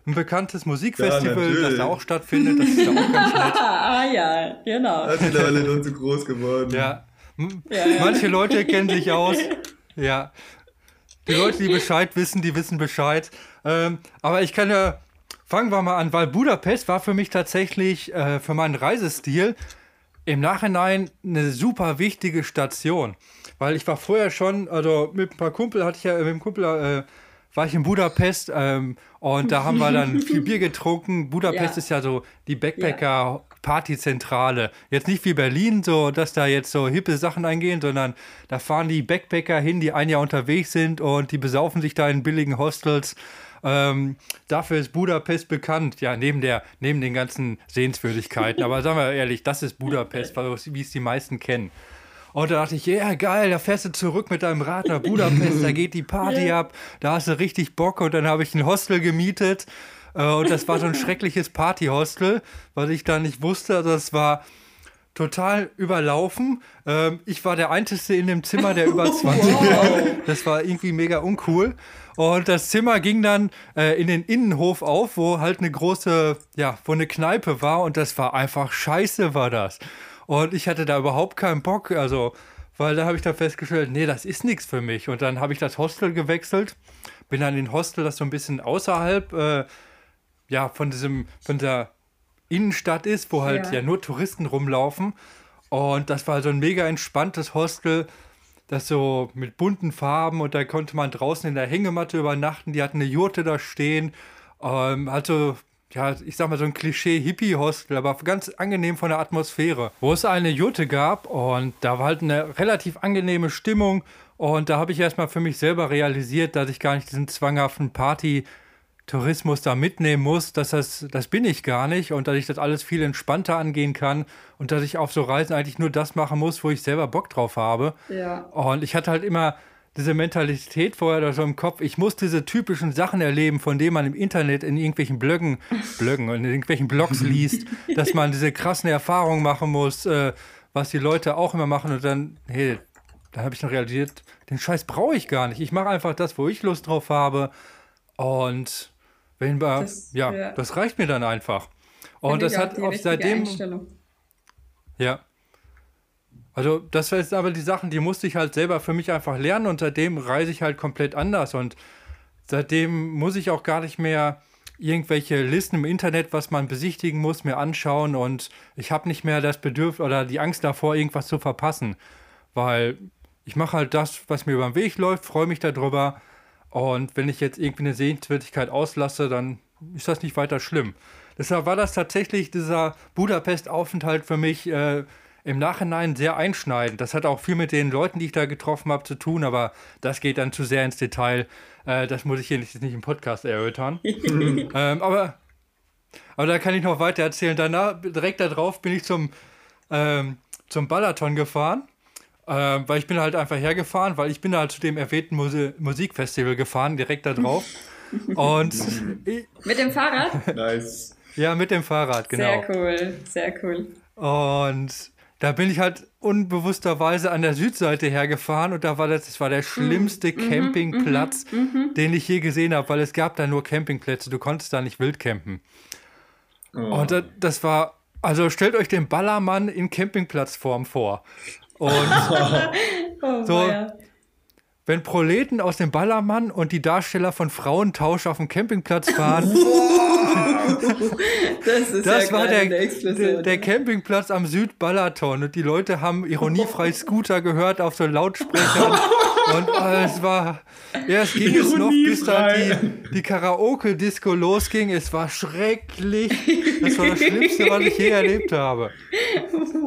ein bekanntes Musikfestival, ja, das da auch stattfindet. Das ist ja auch ganz nett. [LAUGHS] ah ja, genau. Das ist mittlerweile nun zu groß geworden. Ja. ja. Manche Leute [LAUGHS] kennen sich aus. Ja. Die Leute, die Bescheid wissen, die wissen Bescheid. Ähm, aber ich kann ja, fangen wir mal an, weil Budapest war für mich tatsächlich, äh, für meinen Reisestil, im Nachhinein eine super wichtige Station. Weil ich war vorher schon, also mit ein paar Kumpel hatte ich ja, mit dem Kumpel äh, war ich in Budapest ähm, und da haben wir dann viel Bier [LAUGHS] getrunken. Budapest ja. ist ja so die Backpacker-Partyzentrale. Jetzt nicht wie Berlin, so dass da jetzt so hippe Sachen eingehen, sondern da fahren die Backpacker hin, die ein Jahr unterwegs sind und die besaufen sich da in billigen Hostels. Ähm, dafür ist Budapest bekannt, ja, neben, der, neben den ganzen Sehenswürdigkeiten. Aber sagen wir ehrlich, das ist Budapest, [LAUGHS] wie es die meisten kennen. Und da dachte ich, ja, yeah, geil, da fährst du zurück mit deinem Rad nach Budapest, da geht die Party ab, da hast du richtig Bock. Und dann habe ich ein Hostel gemietet. Äh, und das war so ein schreckliches Partyhostel, was ich da nicht wusste. Also das war total überlaufen. Ähm, ich war der Einzige in dem Zimmer, der über [LAUGHS] 20 war. Das war irgendwie mega uncool. Und das Zimmer ging dann äh, in den Innenhof auf, wo halt eine große, ja, wo eine Kneipe war. Und das war einfach scheiße, war das. Und ich hatte da überhaupt keinen Bock, also, weil da habe ich da festgestellt, nee, das ist nichts für mich. Und dann habe ich das Hostel gewechselt, bin dann in Hostel, das so ein bisschen außerhalb, äh, ja, von diesem, von der Innenstadt ist, wo halt ja. ja nur Touristen rumlaufen. Und das war so ein mega entspanntes Hostel, das so mit bunten Farben und da konnte man draußen in der Hängematte übernachten. Die hatten eine Jurte da stehen. Ähm, also ja, ich sag mal so ein Klischee-Hippie-Hostel, aber ganz angenehm von der Atmosphäre, wo es eine Jute gab und da war halt eine relativ angenehme Stimmung und da habe ich erstmal für mich selber realisiert, dass ich gar nicht diesen zwanghaften Party-Tourismus da mitnehmen muss, dass das, das bin ich gar nicht und dass ich das alles viel entspannter angehen kann und dass ich auf so Reisen eigentlich nur das machen muss, wo ich selber Bock drauf habe. Ja. Und ich hatte halt immer diese Mentalität vorher da so im Kopf, ich muss diese typischen Sachen erleben, von denen man im Internet in irgendwelchen Blöcken, Blöcken und in irgendwelchen Blogs [LAUGHS] liest, dass man diese krassen Erfahrungen machen muss, äh, was die Leute auch immer machen und dann, hey, dann habe ich dann realisiert, den Scheiß brauche ich gar nicht. Ich mache einfach das, wo ich Lust drauf habe und wenn wir, das, ja, ja, das reicht mir dann einfach. Und das hat auch seitdem, ja, also das jetzt aber die Sachen, die musste ich halt selber für mich einfach lernen und seitdem reise ich halt komplett anders und seitdem muss ich auch gar nicht mehr irgendwelche Listen im Internet, was man besichtigen muss, mir anschauen und ich habe nicht mehr das Bedürfnis oder die Angst davor, irgendwas zu verpassen, weil ich mache halt das, was mir über den Weg läuft, freue mich darüber und wenn ich jetzt irgendwie eine Sehenswürdigkeit auslasse, dann ist das nicht weiter schlimm. Deshalb war das tatsächlich dieser Budapest-Aufenthalt für mich äh, im Nachhinein sehr einschneidend. Das hat auch viel mit den Leuten, die ich da getroffen habe, zu tun, aber das geht dann zu sehr ins Detail. Äh, das muss ich hier nicht, nicht im Podcast erörtern. [LAUGHS] ähm, aber, aber da kann ich noch weiter erzählen. Danach, direkt darauf, bin ich zum, ähm, zum Balaton gefahren. Ähm, weil ich bin halt einfach hergefahren, weil ich bin halt zu dem erwähnten Muse Musikfestival gefahren, direkt da drauf. [LAUGHS] Und mit dem Fahrrad? [LAUGHS] Nice. Ja, mit dem Fahrrad, genau. Sehr cool, sehr cool. Und da bin ich halt unbewussterweise an der Südseite hergefahren und da war das, das war der schlimmste mhm, Campingplatz, mhm, mhm, den ich je gesehen habe, weil es gab da nur Campingplätze, du konntest da nicht wild campen. Oh. Und das, das, war, also stellt euch den Ballermann in Campingplatzform vor. Und [LAUGHS] oh, so, wenn Proleten aus dem Ballermann und die Darsteller von Frauentausch auf dem Campingplatz fahren. [LAUGHS] das ist das ja war der, der, der, Campingplatz am Südballaton und die Leute haben ironiefrei Scooter gehört auf so Lautsprechern. [LAUGHS] und äh, es war, ja, es ging es noch, bis dann die, die Karaoke-Disco losging. Es war schrecklich. Das war das Schlimmste, was ich je erlebt habe. [LAUGHS]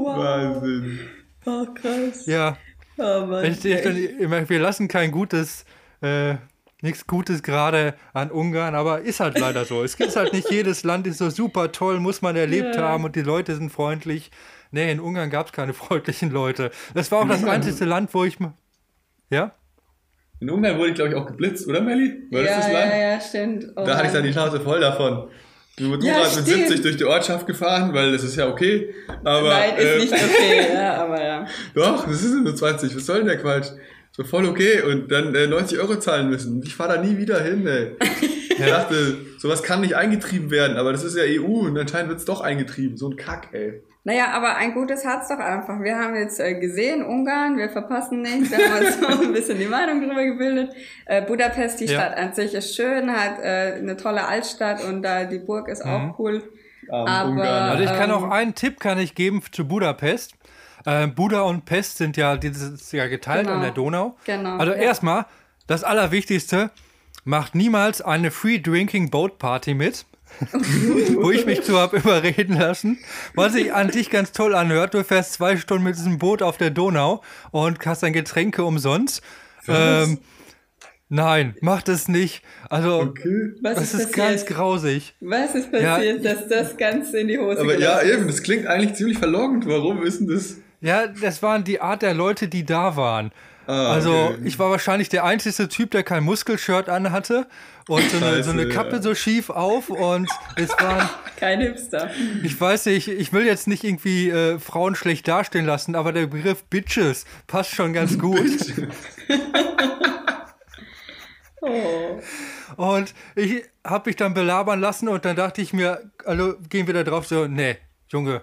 Wow. Wahnsinn. Oh, krass. Ja. Oh Mann, ich, ich, ich, wir lassen kein gutes, äh, nichts Gutes gerade an Ungarn, aber ist halt leider so. Es gibt halt nicht [LAUGHS] jedes Land ist so super toll, muss man erlebt ja. haben und die Leute sind freundlich. Nee, in Ungarn gab es keine freundlichen Leute. Das war auch das einzige Land, wo ich. Ja? In Ungarn wurde ich, glaube ich, auch geblitzt, oder Melli? War ja, das das Land? Ja, ja, stimmt. Oh da hatte ich dann die Schnauze voll davon. Du bist ja, mit 70 durch die Ortschaft gefahren, weil das ist ja okay. Aber, Nein, ist äh, nicht okay, ja, [LAUGHS] aber ja. Doch, das ist nur 20. Was soll denn der Quatsch? So voll okay. Und dann äh, 90 Euro zahlen müssen. Ich fahre da nie wieder hin, ey. Ich [LAUGHS] dachte, sowas kann nicht eingetrieben werden, aber das ist ja EU und anscheinend wird es doch eingetrieben. So ein Kack, ey. Naja, aber ein gutes hat's doch einfach. Wir haben jetzt äh, gesehen, Ungarn, wir verpassen nichts, wir haben uns [LAUGHS] so ein bisschen die Meinung darüber gebildet. Äh, Budapest, die ja. Stadt an sich ist schön, hat äh, eine tolle Altstadt und da die Burg ist mhm. auch cool. Um, aber, also ich kann ähm, auch einen Tipp kann ich geben zu Budapest. Äh, Buda und Pest sind ja dieses Jahr geteilt genau. an der Donau. Genau. Also ja. erstmal, das Allerwichtigste, macht niemals eine Free Drinking Boat Party mit. [LAUGHS] [LAUGHS] wo ich mich zu habe überreden lassen. Was sich an dich ganz toll anhört. Du fährst zwei Stunden mit diesem Boot auf der Donau und hast dein Getränke umsonst. Ähm, nein, mach das nicht. Also, okay. Was das ist, ist ganz grausig. Was ist passiert, ja, dass das ganz in die Hose Aber ja, eben, das klingt eigentlich ziemlich verlockend. Warum ist denn das? Ja, das waren die Art der Leute, die da waren. Ah, also, okay. ich war wahrscheinlich der einzige Typ, der kein Muskelshirt anhatte und so eine, so eine Kappe so schief auf und es waren. [LAUGHS] Kein Hipster. Ich weiß nicht, ich will jetzt nicht irgendwie äh, Frauen schlecht dastehen lassen, aber der Begriff Bitches passt schon ganz gut. [LAUGHS] oh. Und ich habe mich dann belabern lassen und dann dachte ich mir, also gehen wir da drauf so, nee, Junge,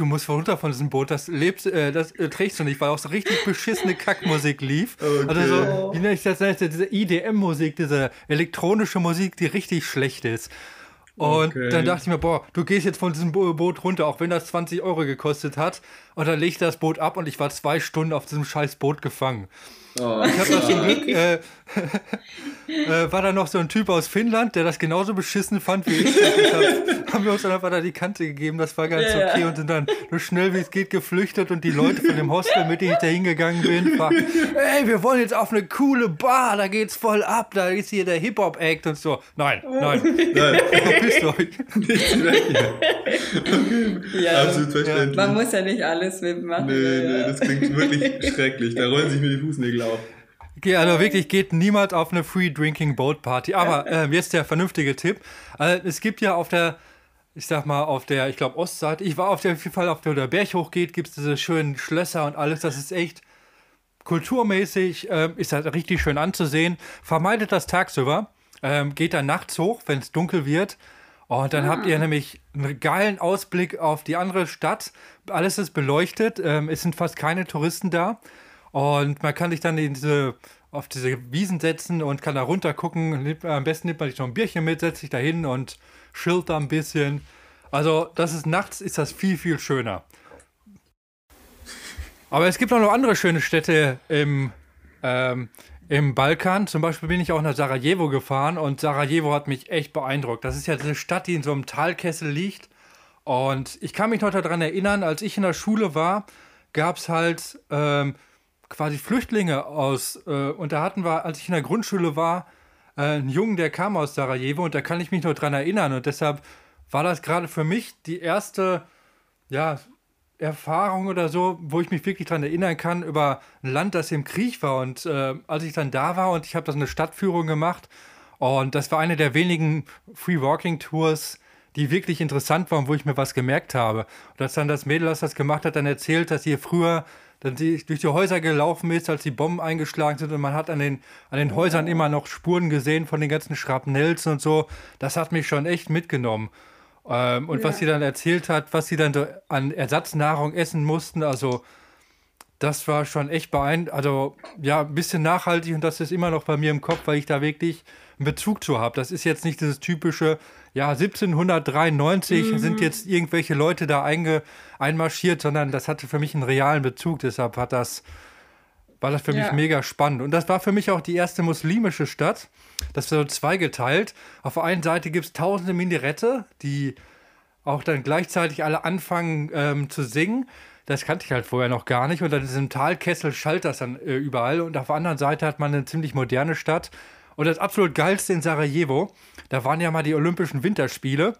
du musst runter von diesem Boot, das lebst, äh, das äh, trägst du nicht, weil auch so richtig beschissene Kackmusik lief. Okay. Also so, wie nenne ich das, diese IDM-Musik, diese elektronische Musik, die richtig schlecht ist. Und okay. dann dachte ich mir, boah, du gehst jetzt von diesem Boot runter, auch wenn das 20 Euro gekostet hat. Und dann leg ich das Boot ab und ich war zwei Stunden auf diesem scheiß Boot gefangen. Oh, ich habe das zum Glück, äh, [LAUGHS] äh, war da noch so ein Typ aus Finnland, der das genauso beschissen fand wie ich. Deshalb haben wir uns dann einfach da die Kante gegeben, das war ganz yeah. okay und sind dann so schnell wie es geht geflüchtet und die Leute von dem Hostel, mit dem ich da hingegangen bin, fragten, ey, wir wollen jetzt auf eine coole Bar, da geht's voll ab, da ist hier der Hip-Hop-Act und so. Nein, nein, [LAUGHS] nein, verpisst euch. Nicht weg hier. Ja, Absolut verständlich. Man muss ja nicht alles mitmachen. Nee, nee, das klingt wirklich schrecklich, da rollen sich mir die Fußnägel Okay, also wirklich geht niemand auf eine Free Drinking Boat Party. Aber äh, jetzt der vernünftige Tipp. Also, es gibt ja auf der, ich sag mal, auf der, ich glaube, Ostseite, ich war auf der, auf jeden Fall auf der, der Berg hochgeht, gibt es diese schönen Schlösser und alles. Das ist echt kulturmäßig, äh, ist halt richtig schön anzusehen. Vermeidet das tagsüber. Ähm, geht dann nachts hoch, wenn es dunkel wird. Und dann ah. habt ihr nämlich einen geilen Ausblick auf die andere Stadt. Alles ist beleuchtet. Ähm, es sind fast keine Touristen da. Und man kann sich dann diese, auf diese Wiesen setzen und kann da runter gucken. Am besten nimmt man sich noch ein Bierchen mit, setzt sich da hin und chillt da ein bisschen. Also, das ist nachts ist das viel, viel schöner. Aber es gibt auch noch andere schöne Städte im, ähm, im Balkan. Zum Beispiel bin ich auch nach Sarajevo gefahren und Sarajevo hat mich echt beeindruckt. Das ist ja eine Stadt, die in so einem Talkessel liegt. Und ich kann mich noch daran erinnern, als ich in der Schule war, gab es halt ähm, quasi Flüchtlinge aus. Äh, und da hatten wir, als ich in der Grundschule war, äh, einen Jungen, der kam aus Sarajevo und da kann ich mich nur dran erinnern. Und deshalb war das gerade für mich die erste, ja, Erfahrung oder so, wo ich mich wirklich daran erinnern kann, über ein Land, das im Krieg war. Und äh, als ich dann da war und ich habe das eine Stadtführung gemacht, und das war eine der wenigen Free Walking Tours, die wirklich interessant waren, wo ich mir was gemerkt habe. Und als dann das Mädel, das das gemacht hat, dann erzählt, dass ihr früher dann die, durch die Häuser gelaufen ist, als die Bomben eingeschlagen sind und man hat an den, an den Häusern immer noch Spuren gesehen von den ganzen Schrapnells und so. Das hat mich schon echt mitgenommen. Ähm, und ja. was sie dann erzählt hat, was sie dann so an Ersatznahrung essen mussten, also das war schon echt beeindruckend. Also ja, ein bisschen nachhaltig und das ist immer noch bei mir im Kopf, weil ich da wirklich einen Bezug zu habe. Das ist jetzt nicht dieses typische, ja, 1793 mhm. sind jetzt irgendwelche Leute da einge, einmarschiert, sondern das hatte für mich einen realen Bezug. Deshalb hat das, war das für ja. mich mega spannend. Und das war für mich auch die erste muslimische Stadt. Das war so zweigeteilt. Auf der einen Seite gibt es tausende Minarette, die auch dann gleichzeitig alle anfangen ähm, zu singen. Das kannte ich halt vorher noch gar nicht. Und dann in diesem Talkessel schallt das dann äh, überall. Und auf der anderen Seite hat man eine ziemlich moderne Stadt und das absolut geilste in Sarajevo, da waren ja mal die Olympischen Winterspiele.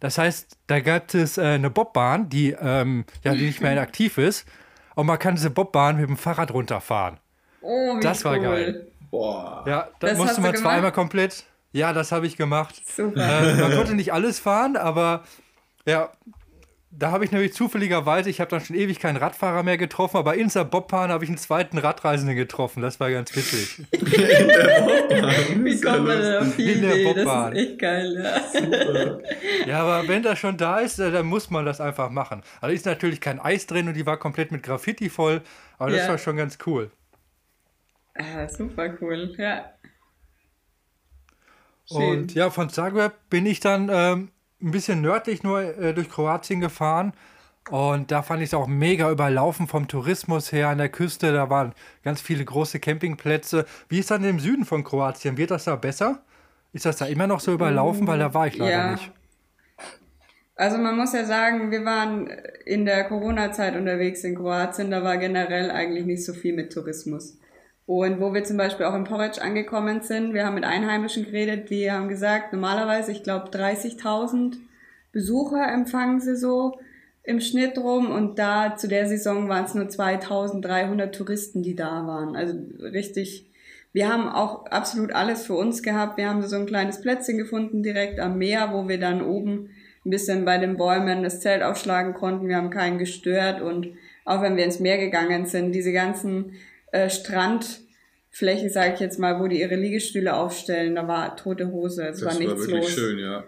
Das heißt, da gab es äh, eine Bobbahn, die, ähm, ja, die nicht mehr [CLEARS THROAT] aktiv ist. Und man kann diese Bobbahn mit dem Fahrrad runterfahren. Oh, wie Das war cool. geil. Boah. Ja, da musste man zwar einmal komplett. Ja, das habe ich gemacht. Super. Äh, man konnte nicht alles fahren, aber ja, da habe ich nämlich zufälligerweise, ich habe dann schon ewig keinen Radfahrer mehr getroffen, aber in der Bobbahn habe ich einen zweiten Radreisenden getroffen. Das war ganz witzig. [LAUGHS] in der Bobbahn. Wie kommt man denn auf die in Idee? Der Bobbahn. Das ist echt geil, ja. ja, aber wenn das schon da ist, dann muss man das einfach machen. Also ist natürlich kein Eis drin und die war komplett mit Graffiti voll, aber das ja. war schon ganz cool. Ah, super cool, ja. Schön. Und ja, von Zagreb bin ich dann ähm, ein bisschen nördlich nur äh, durch Kroatien gefahren. Und da fand ich es auch mega überlaufen vom Tourismus her an der Küste. Da waren ganz viele große Campingplätze. Wie ist dann im Süden von Kroatien? Wird das da besser? Ist das da immer noch so überlaufen? Weil da war ich leider ja. nicht. Also man muss ja sagen, wir waren in der Corona-Zeit unterwegs in Kroatien. Da war generell eigentlich nicht so viel mit Tourismus. Und wo wir zum Beispiel auch in Porridge angekommen sind, wir haben mit Einheimischen geredet, die haben gesagt, normalerweise, ich glaube, 30.000 Besucher empfangen sie so im Schnitt rum und da zu der Saison waren es nur 2300 Touristen, die da waren. Also richtig, wir haben auch absolut alles für uns gehabt. Wir haben so ein kleines Plätzchen gefunden direkt am Meer, wo wir dann oben ein bisschen bei den Bäumen das Zelt aufschlagen konnten. Wir haben keinen gestört und auch wenn wir ins Meer gegangen sind, diese ganzen äh, Strandfläche, sage ich jetzt mal, wo die ihre Liegestühle aufstellen, da war tote Hose, es war nichts war wirklich los. schön, ja.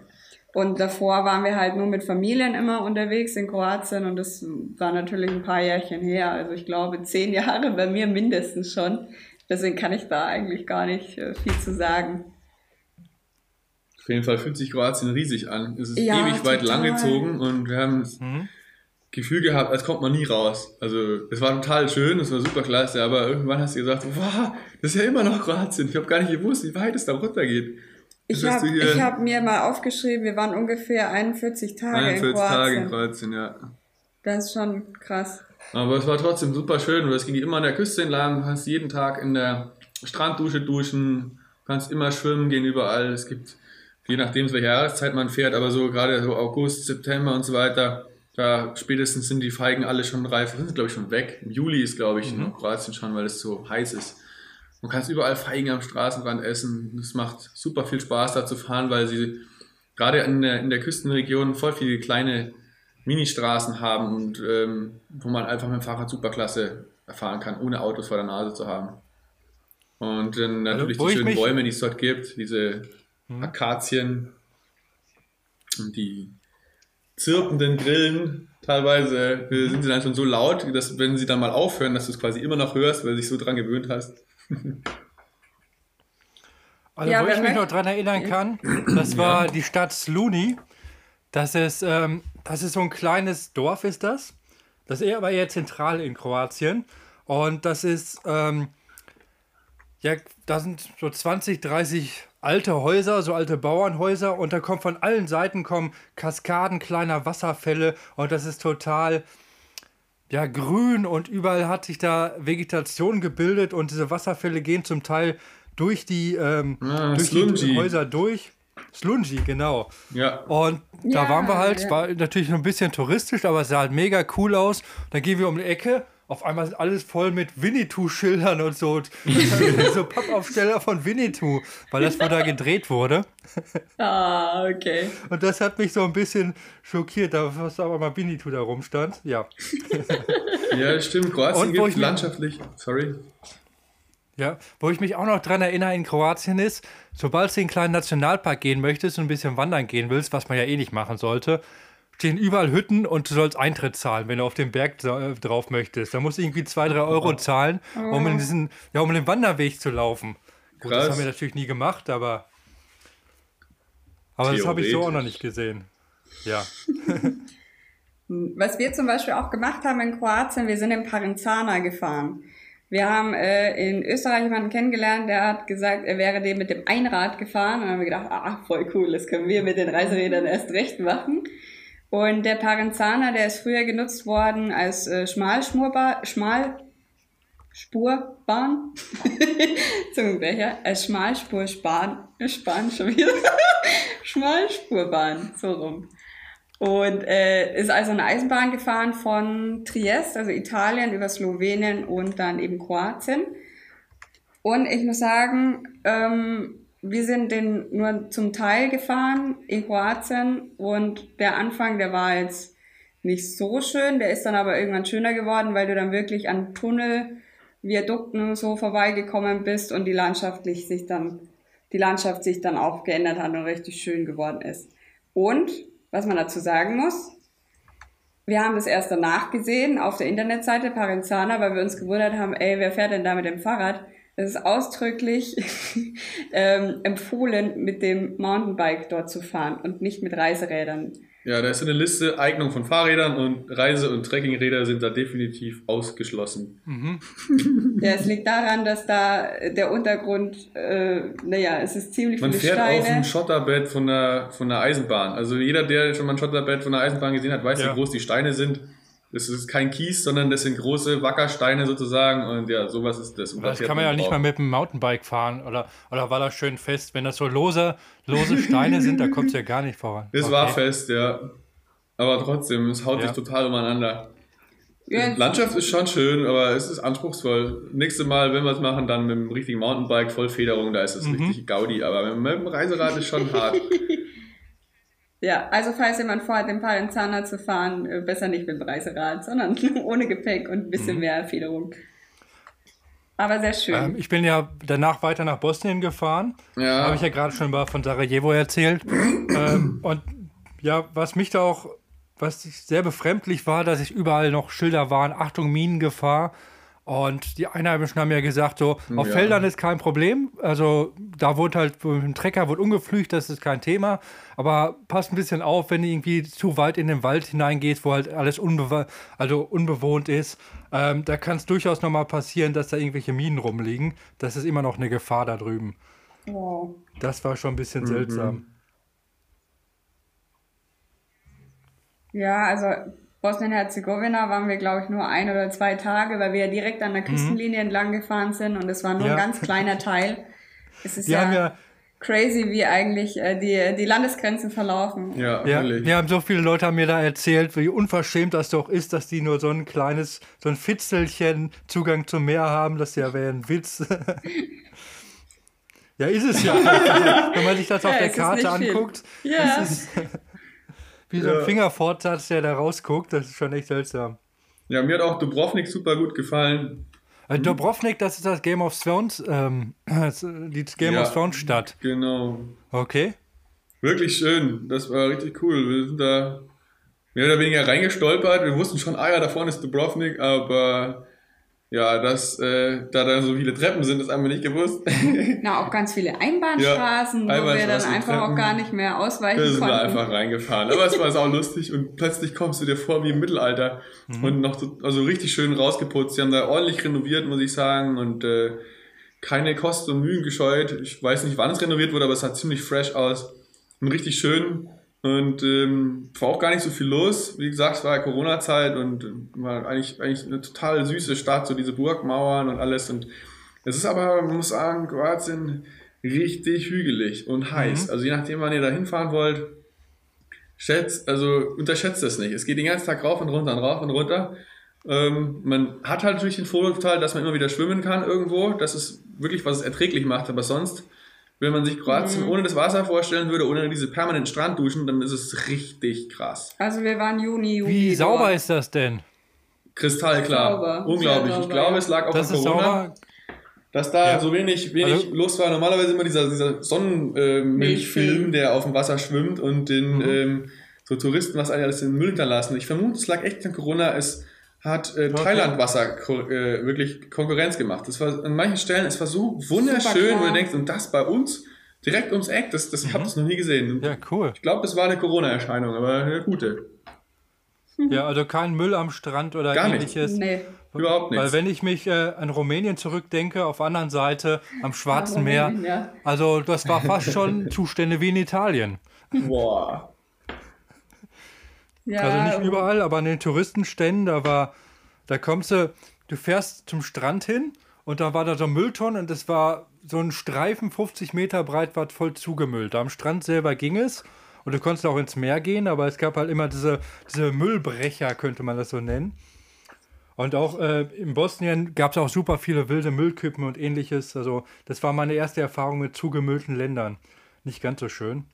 Und davor waren wir halt nur mit Familien immer unterwegs in Kroatien und das war natürlich ein paar Jährchen her. Also ich glaube zehn [LAUGHS] Jahre bei mir mindestens schon. Deswegen kann ich da eigentlich gar nicht äh, viel zu sagen. Auf jeden Fall fühlt sich Kroatien riesig an. Es ist ja, ewig total. weit langgezogen und wir haben mhm Gefühl gehabt, als kommt man nie raus. Also es war total schön, es war super klasse, aber irgendwann hast du gesagt, wow, das ist ja immer noch Kroatien. Ich habe gar nicht gewusst, wie weit es da runtergeht. Ich habe hab mir mal aufgeschrieben, wir waren ungefähr 41 Tage 41 in Kroatien. Tage in Kroatien, ja. Das ist schon krass. Aber es war trotzdem super schön, weil es ging immer an der Küste entlang, du kannst jeden Tag in der Stranddusche duschen, kannst immer schwimmen gehen überall. Es gibt, je nachdem, welche Jahreszeit man fährt, aber so gerade so August, September und so weiter, da spätestens sind die Feigen alle schon reif. Sind glaube ich schon weg. Im Juli ist glaube ich mhm. in Kroatien schon, weil es so heiß ist. Man kann überall Feigen am Straßenrand essen. Es macht super viel Spaß da zu fahren, weil sie gerade in der, in der Küstenregion voll viele kleine Ministraßen haben und ähm, wo man einfach mit dem Fahrrad superklasse fahren kann, ohne Autos vor der Nase zu haben. Und dann natürlich also, die schönen Bäume, die es dort gibt, diese mhm. Akazien und die zirpenden Grillen. Teilweise äh, sind sie dann schon so laut, dass wenn sie dann mal aufhören, dass du es quasi immer noch hörst, weil du dich so dran gewöhnt hast. [LAUGHS] Also, ja, wo ich mich noch dran erinnern kann, das war ja. die Stadt Sluni. Das ist, ähm, das ist so ein kleines Dorf, ist das. Das ist aber eher zentral in Kroatien. Und das ist, ähm, ja, da sind so 20, 30 alte Häuser, so alte Bauernhäuser und da kommt von allen Seiten kommen Kaskaden kleiner Wasserfälle und das ist total ja grün und überall hat sich da Vegetation gebildet und diese Wasserfälle gehen zum Teil durch die, ähm, ah, durch die Häuser durch. Slungi, genau. Ja. Und da ja, waren wir halt, ja. war natürlich ein bisschen touristisch, aber es sah halt mega cool aus. Dann gehen wir um die Ecke auf einmal ist alles voll mit Winnetou-Schildern und so. so Pappaufsteller von Winnetou, weil das wo da gedreht wurde. Ah, okay. Und das hat mich so ein bisschen schockiert, da was aber mal Winnetou da rumstand. Ja. [LAUGHS] ja, stimmt. Kroatien gibt landschaftlich. Sorry. Ja, wo ich mich auch noch dran erinnere in Kroatien ist, sobald du in einen kleinen Nationalpark gehen möchtest und ein bisschen wandern gehen willst, was man ja eh nicht machen sollte, stehen überall Hütten und du sollst Eintritt zahlen, wenn du auf den Berg äh, drauf möchtest. Da musst du irgendwie zwei, drei Euro zahlen, um in diesen, ja, um den Wanderweg zu laufen. Gut, das haben wir natürlich nie gemacht, aber, aber das habe ich so auch noch nicht gesehen. Ja. [LAUGHS] Was wir zum Beispiel auch gemacht haben in Kroatien, wir sind in Parenzana gefahren. Wir haben äh, in Österreich jemanden kennengelernt, der hat gesagt, er wäre dem mit dem Einrad gefahren. Und dann haben wir gedacht, ah, voll cool, das können wir mit den Reiserädern erst recht machen. Und der Parenzana, der ist früher genutzt worden als äh, Schmalspurbahn, [LAUGHS] Zungenbrecher, als Schmalspurbahn, Span schon wieder, [LAUGHS] Schmalspurbahn, so rum. Und äh, ist also eine Eisenbahn gefahren von Triest, also Italien, über Slowenien und dann eben Kroatien. Und ich muss sagen, ähm, wir sind den nur zum Teil gefahren in Kroatien und der Anfang, der war jetzt nicht so schön, der ist dann aber irgendwann schöner geworden, weil du dann wirklich an Tunnel, Viadukten und so vorbeigekommen bist und die landschaftlich sich dann, die Landschaft sich dann auch geändert hat und richtig schön geworden ist. Und, was man dazu sagen muss, wir haben das erst danach gesehen auf der Internetseite Parenzana, weil wir uns gewundert haben, ey, wer fährt denn da mit dem Fahrrad? Es ist ausdrücklich [LAUGHS] ähm, empfohlen, mit dem Mountainbike dort zu fahren und nicht mit Reiserädern. Ja, da ist eine Liste Eignung von Fahrrädern und Reise- und Trekkingräder sind da definitiv ausgeschlossen. Mhm. ja, es liegt daran, dass da der Untergrund, äh, naja, es ist ziemlich Man fährt Steine. auf dem Schotterbett von der, von der Eisenbahn. Also jeder, der schon mal ein Schotterbett von der Eisenbahn gesehen hat, weiß, ja. wie groß die Steine sind. Das ist kein Kies, sondern das sind große Wackersteine sozusagen und ja, sowas ist das. das kann man ja nicht mal mit dem Mountainbike fahren oder, oder war das schön fest? Wenn das so lose, lose Steine sind, da kommt es ja gar nicht voran. Es okay. war fest, ja. Aber trotzdem, es haut ja. sich total umeinander. Ja. Landschaft ist schon schön, aber es ist anspruchsvoll. Nächstes Mal, wenn wir es machen, dann mit dem richtigen Mountainbike, Vollfederung, da ist es mhm. richtig Gaudi. Aber mit dem Reiserad ist schon hart. [LAUGHS] Ja, also falls jemand vorhat, den Palenzana zu fahren, äh, besser nicht mit dem Reiserad, sondern [LAUGHS] ohne Gepäck und ein bisschen mhm. mehr Federung. Aber sehr schön. Ähm, ich bin ja danach weiter nach Bosnien gefahren. Ja. Habe ich ja gerade schon mal von Sarajevo erzählt. ähm, und ja, was mich da auch, was sehr befremdlich war, dass ich überall noch Schilder waren, Achtung, Minengefahr. Und die Einheimischen haben ja gesagt, so, auf ja. Feldern ist kein Problem. Also da wurde halt, mit dem Trecker wurde umgepflügt, das ist kein Thema. Aber passt ein bisschen auf, wenn du irgendwie zu weit in den Wald hineingehst, wo halt alles unbe also unbewohnt ist. Ähm, da kann es durchaus nochmal passieren, dass da irgendwelche Minen rumliegen. Das ist immer noch eine Gefahr da drüben. Oh. Das war schon ein bisschen mhm. seltsam. Ja, also Bosnien-Herzegowina waren wir, glaube ich, nur ein oder zwei Tage, weil wir ja direkt an der mhm. Küstenlinie mhm. entlang gefahren sind und es war nur ja. ein ganz kleiner [LAUGHS] Teil. Es ist ja, ja, crazy, wie eigentlich äh, die, die Landesgrenzen verlaufen. Ja, ja, wir haben so viele Leute haben mir da erzählt, wie unverschämt das doch ist, dass die nur so ein kleines, so ein Fitzelchen Zugang zum Meer haben. Das ja wäre ein Witz. [LAUGHS] ja, ist es ja. [LAUGHS] Also, wenn man sich das auf der Karte anguckt, ja. ist es wie so ein ja. Fingerfortsatz, der da rausguckt. Das ist schon echt seltsam. Ja, mir hat auch Dubrovnik super gut gefallen. Äh, Dubrovnik, das ist das Game of Thrones, ähm, [CLEARS THROAT] die Game ja, of Thrones Stadt. Genau. Okay. Wirklich schön. Das war richtig cool. Wir sind da mehr oder weniger reingestolpert. Wir wussten schon, ah ja, da vorne ist Dubrovnik, aber ja, dass äh, da dann so viele Treppen sind, das haben wir nicht gewusst. [LAUGHS] Na, auch ganz viele Einbahnstraßen, ja, wo wir dann einfach Treppen. auch gar nicht mehr ausweichen da sind konnten. wir einfach reingefahren. Aber es war auch lustig und plötzlich kommst du dir vor wie im Mittelalter mhm. und noch so, also richtig schön rausgeputzt. Sie haben da ordentlich renoviert, muss ich sagen und äh, keine Kosten und Mühen gescheut. Ich weiß nicht, wann es renoviert wurde, aber es sah ziemlich fresh aus und richtig schön. Und ähm, war auch gar nicht so viel los. Wie gesagt, es war ja Corona-Zeit und war eigentlich, eigentlich eine total süße Stadt, so diese Burgmauern und alles. Und es ist aber, man muss sagen, Kroatien richtig hügelig und heiß. Mhm. Also je nachdem, wann ihr da hinfahren wollt, schätzt, also unterschätzt es nicht. Es geht den ganzen Tag rauf und runter und rauf und runter. Ähm, man hat halt natürlich den Vorteil, dass man immer wieder schwimmen kann irgendwo. Das ist wirklich, was es erträglich macht, aber sonst wenn man sich Kroatien mhm. ohne das Wasser vorstellen würde, ohne diese permanenten Strandduschen, dann ist es richtig krass. Also wir waren Juni, Juli. Wie sauber ist das denn? Kristallklar. Sauber. Unglaublich. Sauber, ich glaube, es lag auch das an Corona. Sauber. Dass da ja. so wenig, wenig also, los war. Normalerweise immer dieser, dieser Sonnenmilchfilm, äh, der auf dem Wasser schwimmt und den mhm. ähm, so Touristen was alles in den Müll hinterlassen. Ich vermute, es lag echt an Corona. Es hat äh, okay. Thailand Wasser äh, wirklich Konkurrenz gemacht. Das war an manchen Stellen, es war so wunderschön, wo du denkst, und das bei uns direkt ums Eck, das, das mhm. ich habe das noch nie gesehen. Ja, cool. Ich glaube, das war eine Corona-Erscheinung, aber eine gute. Ja, also kein Müll am Strand oder Gar ähnliches. Nee. Überhaupt nicht. Weil wenn ich mich äh, an Rumänien zurückdenke, auf der anderen Seite am Schwarzen ja, Meer, ja. also das war fast schon Zustände wie in Italien. Boah. Ja, also nicht überall, aber an den Touristenständen, da war, da kommst du, du fährst zum Strand hin und da war da so ein Müllton und es war so ein Streifen 50 Meter breit, war voll zugemüllt. Da am Strand selber ging es und du konntest auch ins Meer gehen, aber es gab halt immer diese, diese Müllbrecher, könnte man das so nennen. Und auch äh, in Bosnien gab es auch super viele wilde Müllkippen und ähnliches. Also das war meine erste Erfahrung mit zugemüllten Ländern. Nicht ganz so schön.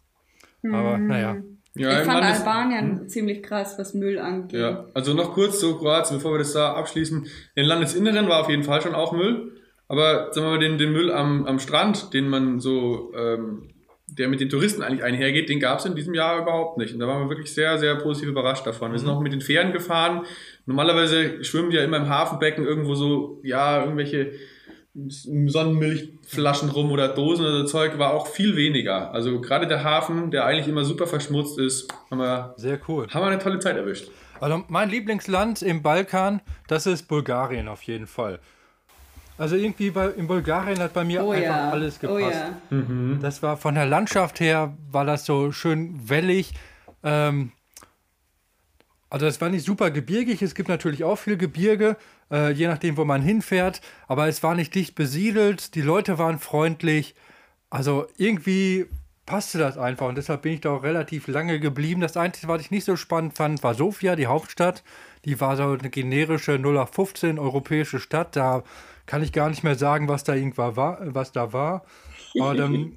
Aber hm. naja. Ja, ich fand Landes Albanien hm. ziemlich krass, was Müll angeht. Ja, also noch kurz zu Kroatien, bevor wir das da abschließen. In Landesinneren war auf jeden Fall schon auch Müll. Aber sagen wir mal, den, den Müll am, am Strand, den man so, ähm, der mit den Touristen eigentlich einhergeht, den gab es in diesem Jahr überhaupt nicht. Und da waren wir wirklich sehr, sehr positiv überrascht davon. Wir sind mhm. auch mit den Fähren gefahren. Normalerweise schwimmen die ja immer im Hafenbecken irgendwo so, ja, irgendwelche Sonnenmilchflaschen rum oder Dosen oder so Zeug war auch viel weniger. Also gerade der Hafen, der eigentlich immer super verschmutzt ist, haben wir, Sehr cool. haben wir eine tolle Zeit erwischt. Also mein Lieblingsland im Balkan, das ist Bulgarien auf jeden Fall. Also irgendwie bei, in Bulgarien hat bei mir oh einfach ja. alles gepasst. Oh ja. mhm. Das war von der Landschaft her, war das so schön wellig. Ähm, also es war nicht super gebirgig, es gibt natürlich auch viel Gebirge, äh, je nachdem, wo man hinfährt, aber es war nicht dicht besiedelt, die Leute waren freundlich, also irgendwie passte das einfach und deshalb bin ich da auch relativ lange geblieben. Das Einzige, was ich nicht so spannend fand, war Sofia, die Hauptstadt. Die war so eine generische 0815 europäische Stadt, da kann ich gar nicht mehr sagen, was da irgendwann war, was da war. [LAUGHS] Aber dann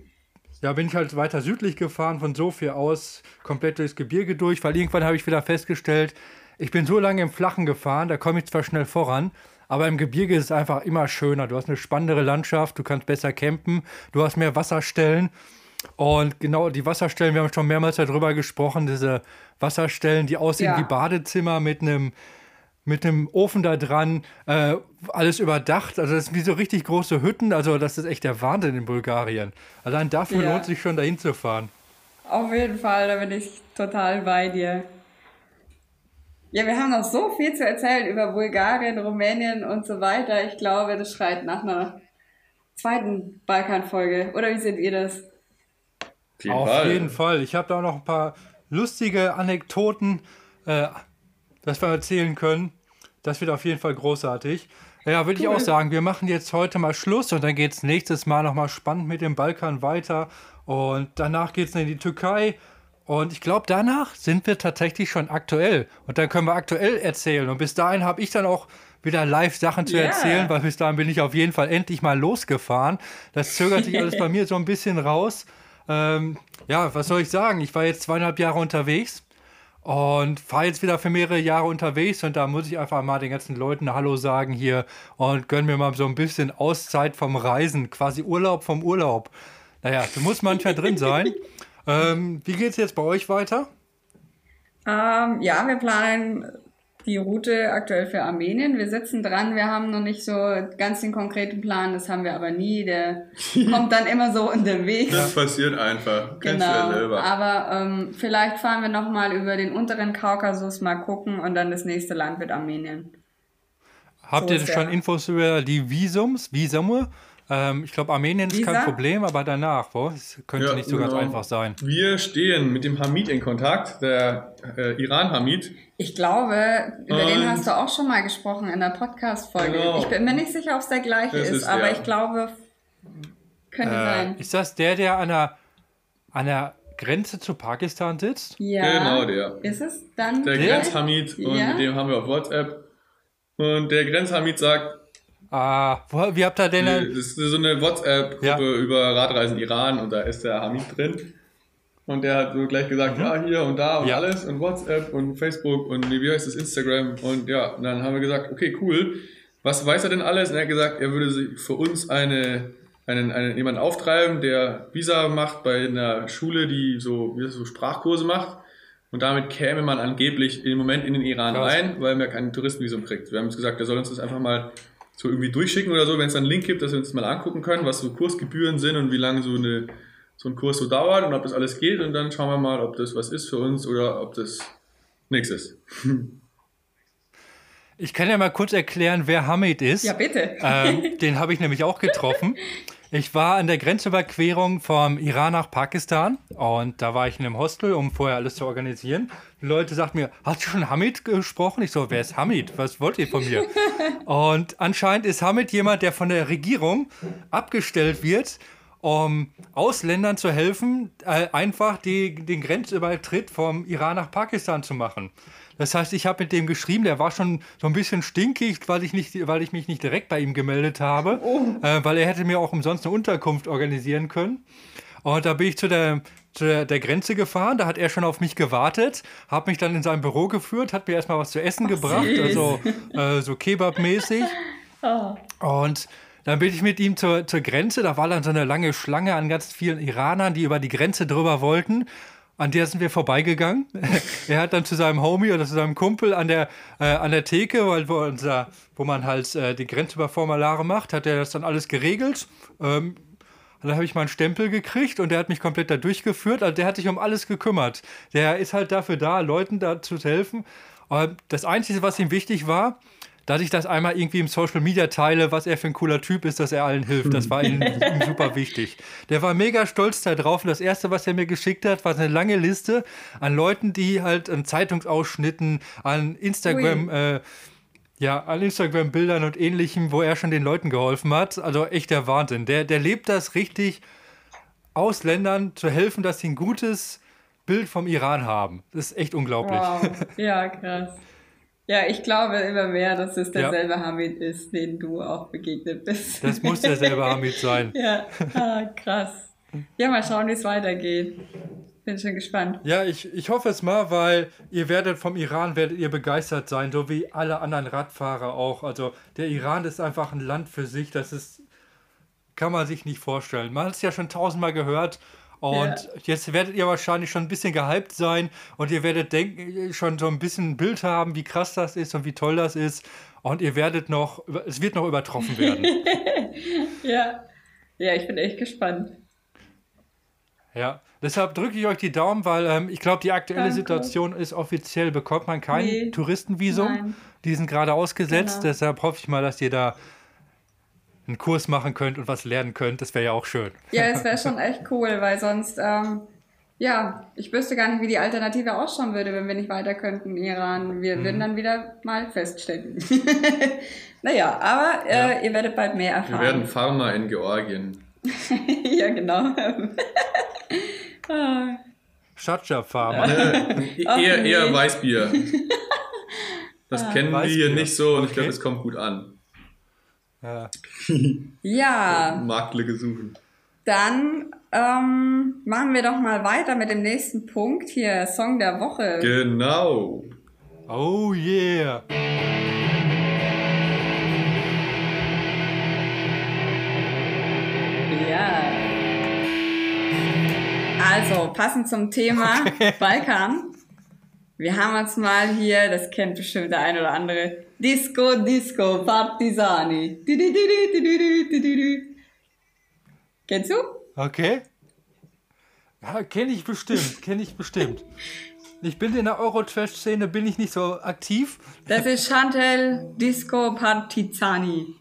ja, bin ich halt weiter südlich gefahren, von Sofia aus komplett durchs Gebirge durch, weil irgendwann habe ich wieder festgestellt, ich bin so lange im Flachen gefahren, da komme ich zwar schnell voran, aber im Gebirge ist es einfach immer schöner. Du hast eine spannendere Landschaft, du kannst besser campen, du hast mehr Wasserstellen. Und genau die Wasserstellen, wir haben schon mehrmals darüber gesprochen, diese Wasserstellen, die aussehen ja. wie Badezimmer mit einem mit dem Ofen da dran, äh, alles überdacht. Also das sind wie so richtig große Hütten. Also das ist echt der Wahnsinn in Bulgarien. Allein dafür ja. lohnt sich schon dahin zu fahren. Auf jeden Fall, da bin ich total bei dir. Ja, wir haben noch so viel zu erzählen über Bulgarien, Rumänien und so weiter. Ich glaube, das schreit nach einer zweiten Balkanfolge. Oder wie seht ihr das? Jeden Auf Fall. jeden Fall. Ich habe da auch noch ein paar lustige Anekdoten, äh, das wir erzählen können. Das wird auf jeden Fall großartig. Ja, würde cool. ich auch sagen, wir machen jetzt heute mal Schluss und dann geht es nächstes Mal nochmal spannend mit dem Balkan weiter. Und danach geht es in die Türkei und ich glaube, danach sind wir tatsächlich schon aktuell. Und dann können wir aktuell erzählen. Und bis dahin habe ich dann auch wieder live Sachen zu yeah. erzählen, weil bis dahin bin ich auf jeden Fall endlich mal losgefahren. Das zögert sich alles [LAUGHS] bei mir so ein bisschen raus. Ähm, ja, was soll ich sagen? Ich war jetzt zweieinhalb Jahre unterwegs und fahre jetzt wieder für mehrere Jahre unterwegs und da muss ich einfach mal den ganzen Leuten Hallo sagen hier und gönn mir mal so ein bisschen Auszeit vom Reisen, quasi Urlaub vom Urlaub. Naja, du musst manchmal drin sein. [LAUGHS] Ähm, wie geht es jetzt bei euch weiter? Ähm, ja, wir planen die Route aktuell für Armenien. Wir sitzen dran, wir haben noch nicht so ganz den konkreten Plan, das haben wir aber nie. Der [LAUGHS] kommt dann immer so in den Weg. Das passiert einfach. Genau. Ja aber ähm, vielleicht fahren wir nochmal über den unteren Kaukasus mal gucken und dann das nächste Land wird Armenien. Habt so ihr schon Infos über die Visums, Visumme? Ähm, ich glaube, Armenien ist kein Problem, aber danach, wo? Das könnte ja, nicht so genau. ganz einfach sein. Wir stehen mit dem Hamid in Kontakt, der äh, Iran-Hamid. Ich glaube, über Und den hast du auch schon mal gesprochen in der Podcast-Folge. Genau. Ich bin mir nicht sicher, ob es der gleiche ist, ist, aber der. ich glaube, könnte äh, sein. Ist das der, der an der, an der Grenze zu Pakistan sitzt? Ja. Genau, der. Ist es dann der? Der Grenzhamid und ja? mit dem haben wir auf WhatsApp. Und der Grenzhamid sagt, Ah, wo, wie habt ihr denn? Das ist so eine WhatsApp-Gruppe ja. über Radreisen Iran und da ist der Hamid drin. Und der hat so gleich gesagt, mhm. ja, hier und da und ja. alles und WhatsApp und Facebook und wie heißt das, Instagram. Und ja, und dann haben wir gesagt, okay, cool. Was weiß er denn alles? Und er hat gesagt, er würde für uns eine, einen, einen, jemanden auftreiben, der Visa macht bei einer Schule, die so, wie das, so Sprachkurse macht. Und damit käme man angeblich im Moment in den Iran Krass. rein, weil man kein Touristenvisum kriegt. Wir haben uns gesagt, er soll uns das einfach mal so irgendwie durchschicken oder so, wenn es einen Link gibt, dass wir uns mal angucken können, was so Kursgebühren sind und wie lange so, eine, so ein Kurs so dauert und ob das alles geht und dann schauen wir mal, ob das was ist für uns oder ob das nichts ist. Ich kann ja mal kurz erklären, wer Hamid ist. Ja, bitte. Ähm, den habe ich nämlich auch getroffen. [LAUGHS] Ich war an der Grenzüberquerung vom Iran nach Pakistan und da war ich in einem Hostel, um vorher alles zu organisieren. Die Leute sagten mir, hast du schon Hamid gesprochen? Ich so, wer ist Hamid? Was wollt ihr von mir? [LAUGHS] und anscheinend ist Hamid jemand, der von der Regierung abgestellt wird, um Ausländern zu helfen, äh, einfach die, den Grenzübertritt vom Iran nach Pakistan zu machen. Das heißt, ich habe mit dem geschrieben, der war schon so ein bisschen stinkig, weil ich, nicht, weil ich mich nicht direkt bei ihm gemeldet habe, oh. äh, weil er hätte mir auch umsonst eine Unterkunft organisieren können. Und da bin ich zu der, zu der, der Grenze gefahren, da hat er schon auf mich gewartet, hat mich dann in sein Büro geführt, hat mir erstmal was zu essen Ach, gebracht, süß. also äh, so Kebab-mäßig. Oh. Und dann bin ich mit ihm zur, zur Grenze, da war dann so eine lange Schlange an ganz vielen Iranern, die über die Grenze drüber wollten. An der sind wir vorbeigegangen. [LAUGHS] er hat dann zu seinem Homie oder zu seinem Kumpel an der, äh, an der Theke, weil wo, unser, wo man halt äh, die Grenzüberformulare macht, hat er das dann alles geregelt. Ähm, dann habe ich mal einen Stempel gekriegt und der hat mich komplett da durchgeführt. Also der hat sich um alles gekümmert. Der ist halt dafür da, Leuten dazu zu helfen. Und das Einzige, was ihm wichtig war, dass ich das einmal irgendwie im Social Media teile, was er für ein cooler Typ ist, dass er allen hilft. Das war ihm, [LAUGHS] ihm super wichtig. Der war mega stolz darauf. Und das erste, was er mir geschickt hat, war eine lange Liste an Leuten, die halt an Zeitungsausschnitten, an Instagram, äh, ja, an Instagram-Bildern und ähnlichem, wo er schon den Leuten geholfen hat. Also echt der Wahnsinn. Der, der lebt das richtig, Ausländern zu helfen, dass sie ein gutes Bild vom Iran haben. Das ist echt unglaublich. Wow. [LAUGHS] Ja, krass. Ja, ich glaube immer mehr, dass es derselbe ja. Hamid ist, den du auch begegnet bist. Das muss derselbe Hamid sein. [LAUGHS] ja, ah, krass. Ja, mal schauen, wie es weitergeht. Bin schon gespannt. Ja, ich, ich hoffe es mal, weil ihr werdet vom Iran werdet ihr begeistert sein, so wie alle anderen Radfahrer auch. Also der Iran ist einfach ein Land für sich, das ist, kann man sich nicht vorstellen. Man hat es ja schon tausendmal gehört, Und ja. jetzt werdet ihr wahrscheinlich schon ein bisschen gehypt sein und ihr werdet denken, schon so ein bisschen ein Bild haben, wie krass das ist und wie toll das ist. Und ihr werdet noch, es wird noch übertroffen werden. [LAUGHS] ja. Ja, ich bin echt gespannt. Ja, deshalb drücke ich euch die Daumen, weil ähm, ich glaube, die aktuelle Danke. Situation ist offiziell, bekommt man kein nee. Touristenvisum. Nein. Die sind gerade ausgesetzt, genau. deshalb hoffe ich mal, dass ihr da einen Kurs machen könnt und was lernen könnt. Das wäre ja auch schön. Ja, es wäre [LAUGHS] schon echt cool, weil sonst, ähm, ja, ich wüsste gar nicht, wie die Alternative ausschauen würde, wenn wir nicht weiter könnten im Iran. Wir mhm. würden dann wieder mal feststellen. [LAUGHS] naja, aber äh, ja. ihr werdet bald mehr erfahren. Wir werden Pharma in Georgien. [LAUGHS] ja, genau. Shatscha Pharma. Äh, eher, eher Weißbier. Das ja. kennen Weißbier. wir hier nicht so und okay. ich glaube, es kommt gut an. Ja. [LAUGHS] ja. Marktlücke suchen. Dann ähm, machen wir doch mal weiter mit dem nächsten Punkt hier, Song der Woche. Genau. Oh yeah. Ja. Also, passend zum Thema okay. Balkan. Wir haben uns mal hier, das kennt bestimmt der ein oder andere, Disco, Disco, Partisani. Kennst du? Okay. Ja, kenne ich bestimmt, kenne ich bestimmt. Ich bin in der Eurotrash-Szene, bin ich nicht so aktiv. Das ist Chantel Disco Partizani.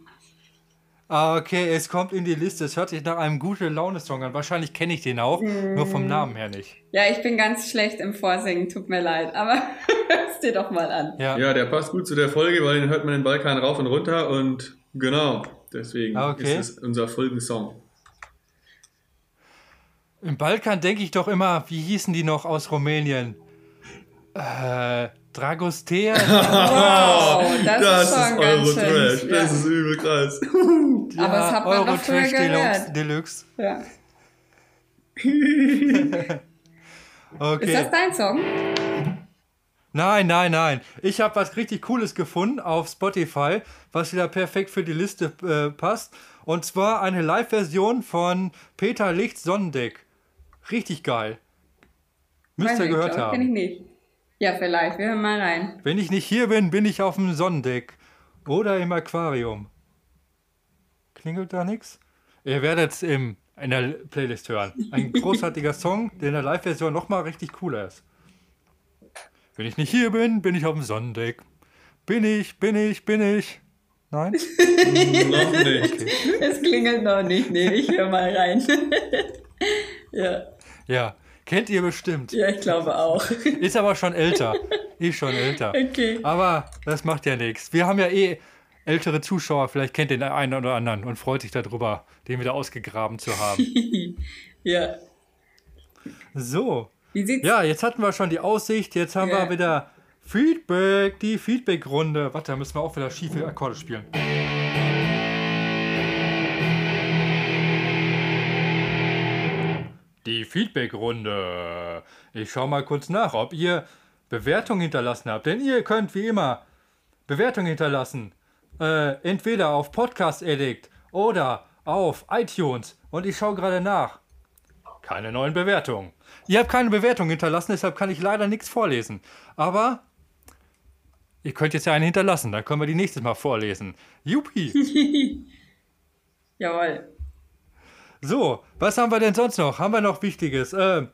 Ah, okay, es kommt in die Liste. Es hört sich nach einem gute Laune-Song an. Wahrscheinlich kenne ich den auch, mm. nur vom Namen her nicht. Ja, ich bin ganz schlecht im Vorsingen, tut mir leid, aber [LAUGHS] hörst dir doch mal an. Ja. ja, der passt gut zu der Folge, weil den hört man den Balkan rauf und runter und genau, deswegen ah, okay. ist es unser Folgensong. Im Balkan denke ich doch immer, wie hießen die noch aus Rumänien? Äh, Dragostea. [LAUGHS] Wow, das, das ist schon ganz schön. Ja. Das ist übel krass. [LAUGHS] Ja, Aber es hat man noch früher gehört. Deluxe. Ja. [LAUGHS] okay. Ist das dein Song? Nein, nein, nein. Ich habe was richtig Cooles gefunden auf Spotify, was wieder perfekt für die Liste äh, passt. Und zwar eine Live-Version von Peter Licht Sonnendeck. Richtig geil. Müsst ihr gehört haben. Kenn ich nicht. Ja, vielleicht. Wir hören mal rein. Wenn ich nicht hier bin, bin ich auf dem Sonnendeck. Oder im Aquarium. Klingelt da nichts? Ihr werdet es in der Playlist hören. Ein großartiger Song, der in der Live-Version nochmal richtig cool ist. Wenn ich nicht hier bin, bin ich auf dem Sonnendeck. Bin ich, bin ich, bin ich. Nein? [LAUGHS] noch nicht. Okay. Es klingelt noch nicht. Nee, ich höre mal rein. [LAUGHS] ja. Ja, Kennt ihr bestimmt. Ja, ich glaube auch. [LAUGHS] Ist aber schon älter. Ist schon älter. Okay. Aber das macht ja nichts. Wir haben ja eh ältere Zuschauer. Vielleicht kennt den einen oder anderen und freut sich darüber, den wieder ausgegraben zu haben. [LAUGHS] ja. So. Ja, jetzt hatten wir schon die Aussicht. Jetzt haben ja. wir wieder Feedback, die Feedback-Runde. Warte, da müssen wir auch wieder schiefe Akkorde spielen. Feedback-Runde. Ich schaue mal kurz nach, ob ihr Bewertungen hinterlassen habt. Denn ihr könnt wie immer Bewertungen hinterlassen. Äh, entweder auf Podcast Addict oder auf iTunes. Und ich schaue gerade nach. Keine neuen Bewertungen. Ihr habt keine Bewertung hinterlassen, deshalb kann ich leider nichts vorlesen. Aber ihr könnt jetzt ja eine hinterlassen, dann können wir die nächstes Mal vorlesen. Juppie! [LAUGHS] Jawohl. So, was haben wir denn sonst noch? Haben wir noch Wichtiges? Äh,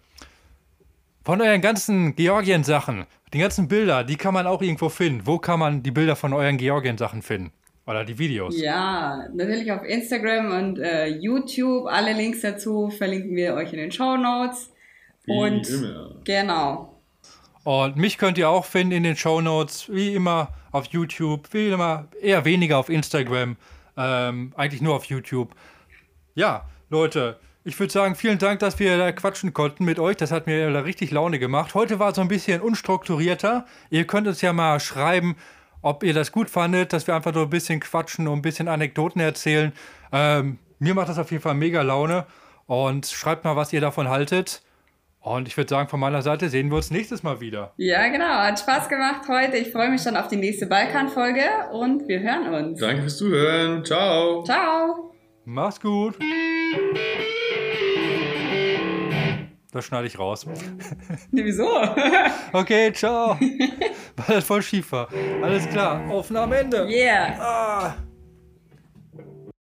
von euren ganzen Georgien-Sachen, die ganzen Bilder, die kann man auch irgendwo finden. Wo kann man die Bilder von euren Georgien-Sachen finden? Oder die Videos? Ja, natürlich auf Instagram und äh, YouTube. Alle Links dazu verlinken wir euch in den Show Notes. Und immer. genau. Und mich könnt ihr auch finden in den Show Notes, wie immer auf YouTube, wie immer eher weniger auf Instagram, ähm, eigentlich nur auf YouTube. Ja, Leute, ich würde sagen, vielen Dank, dass wir da quatschen konnten mit euch. Das hat mir da richtig Laune gemacht. Heute war es so ein bisschen unstrukturierter. Ihr könnt uns ja mal schreiben, ob ihr das gut fandet, dass wir einfach so ein bisschen quatschen und ein bisschen Anekdoten erzählen. Ähm, mir macht das auf jeden Fall mega Laune. Und schreibt mal, was ihr davon haltet. Und ich würde sagen, von meiner Seite sehen wir uns nächstes Mal wieder. Ja, genau. Hat Spaß gemacht heute. Ich freue mich schon auf die nächste Balkan-Folge und wir hören uns. Danke fürs Zuhören. Ciao. Ciao. Mach's gut. Das schneide ich raus. Nee, wieso? [LAUGHS] okay, ciao. Weil das voll schief war. Alles klar, Aufnahme Ende. Yeah. Ah.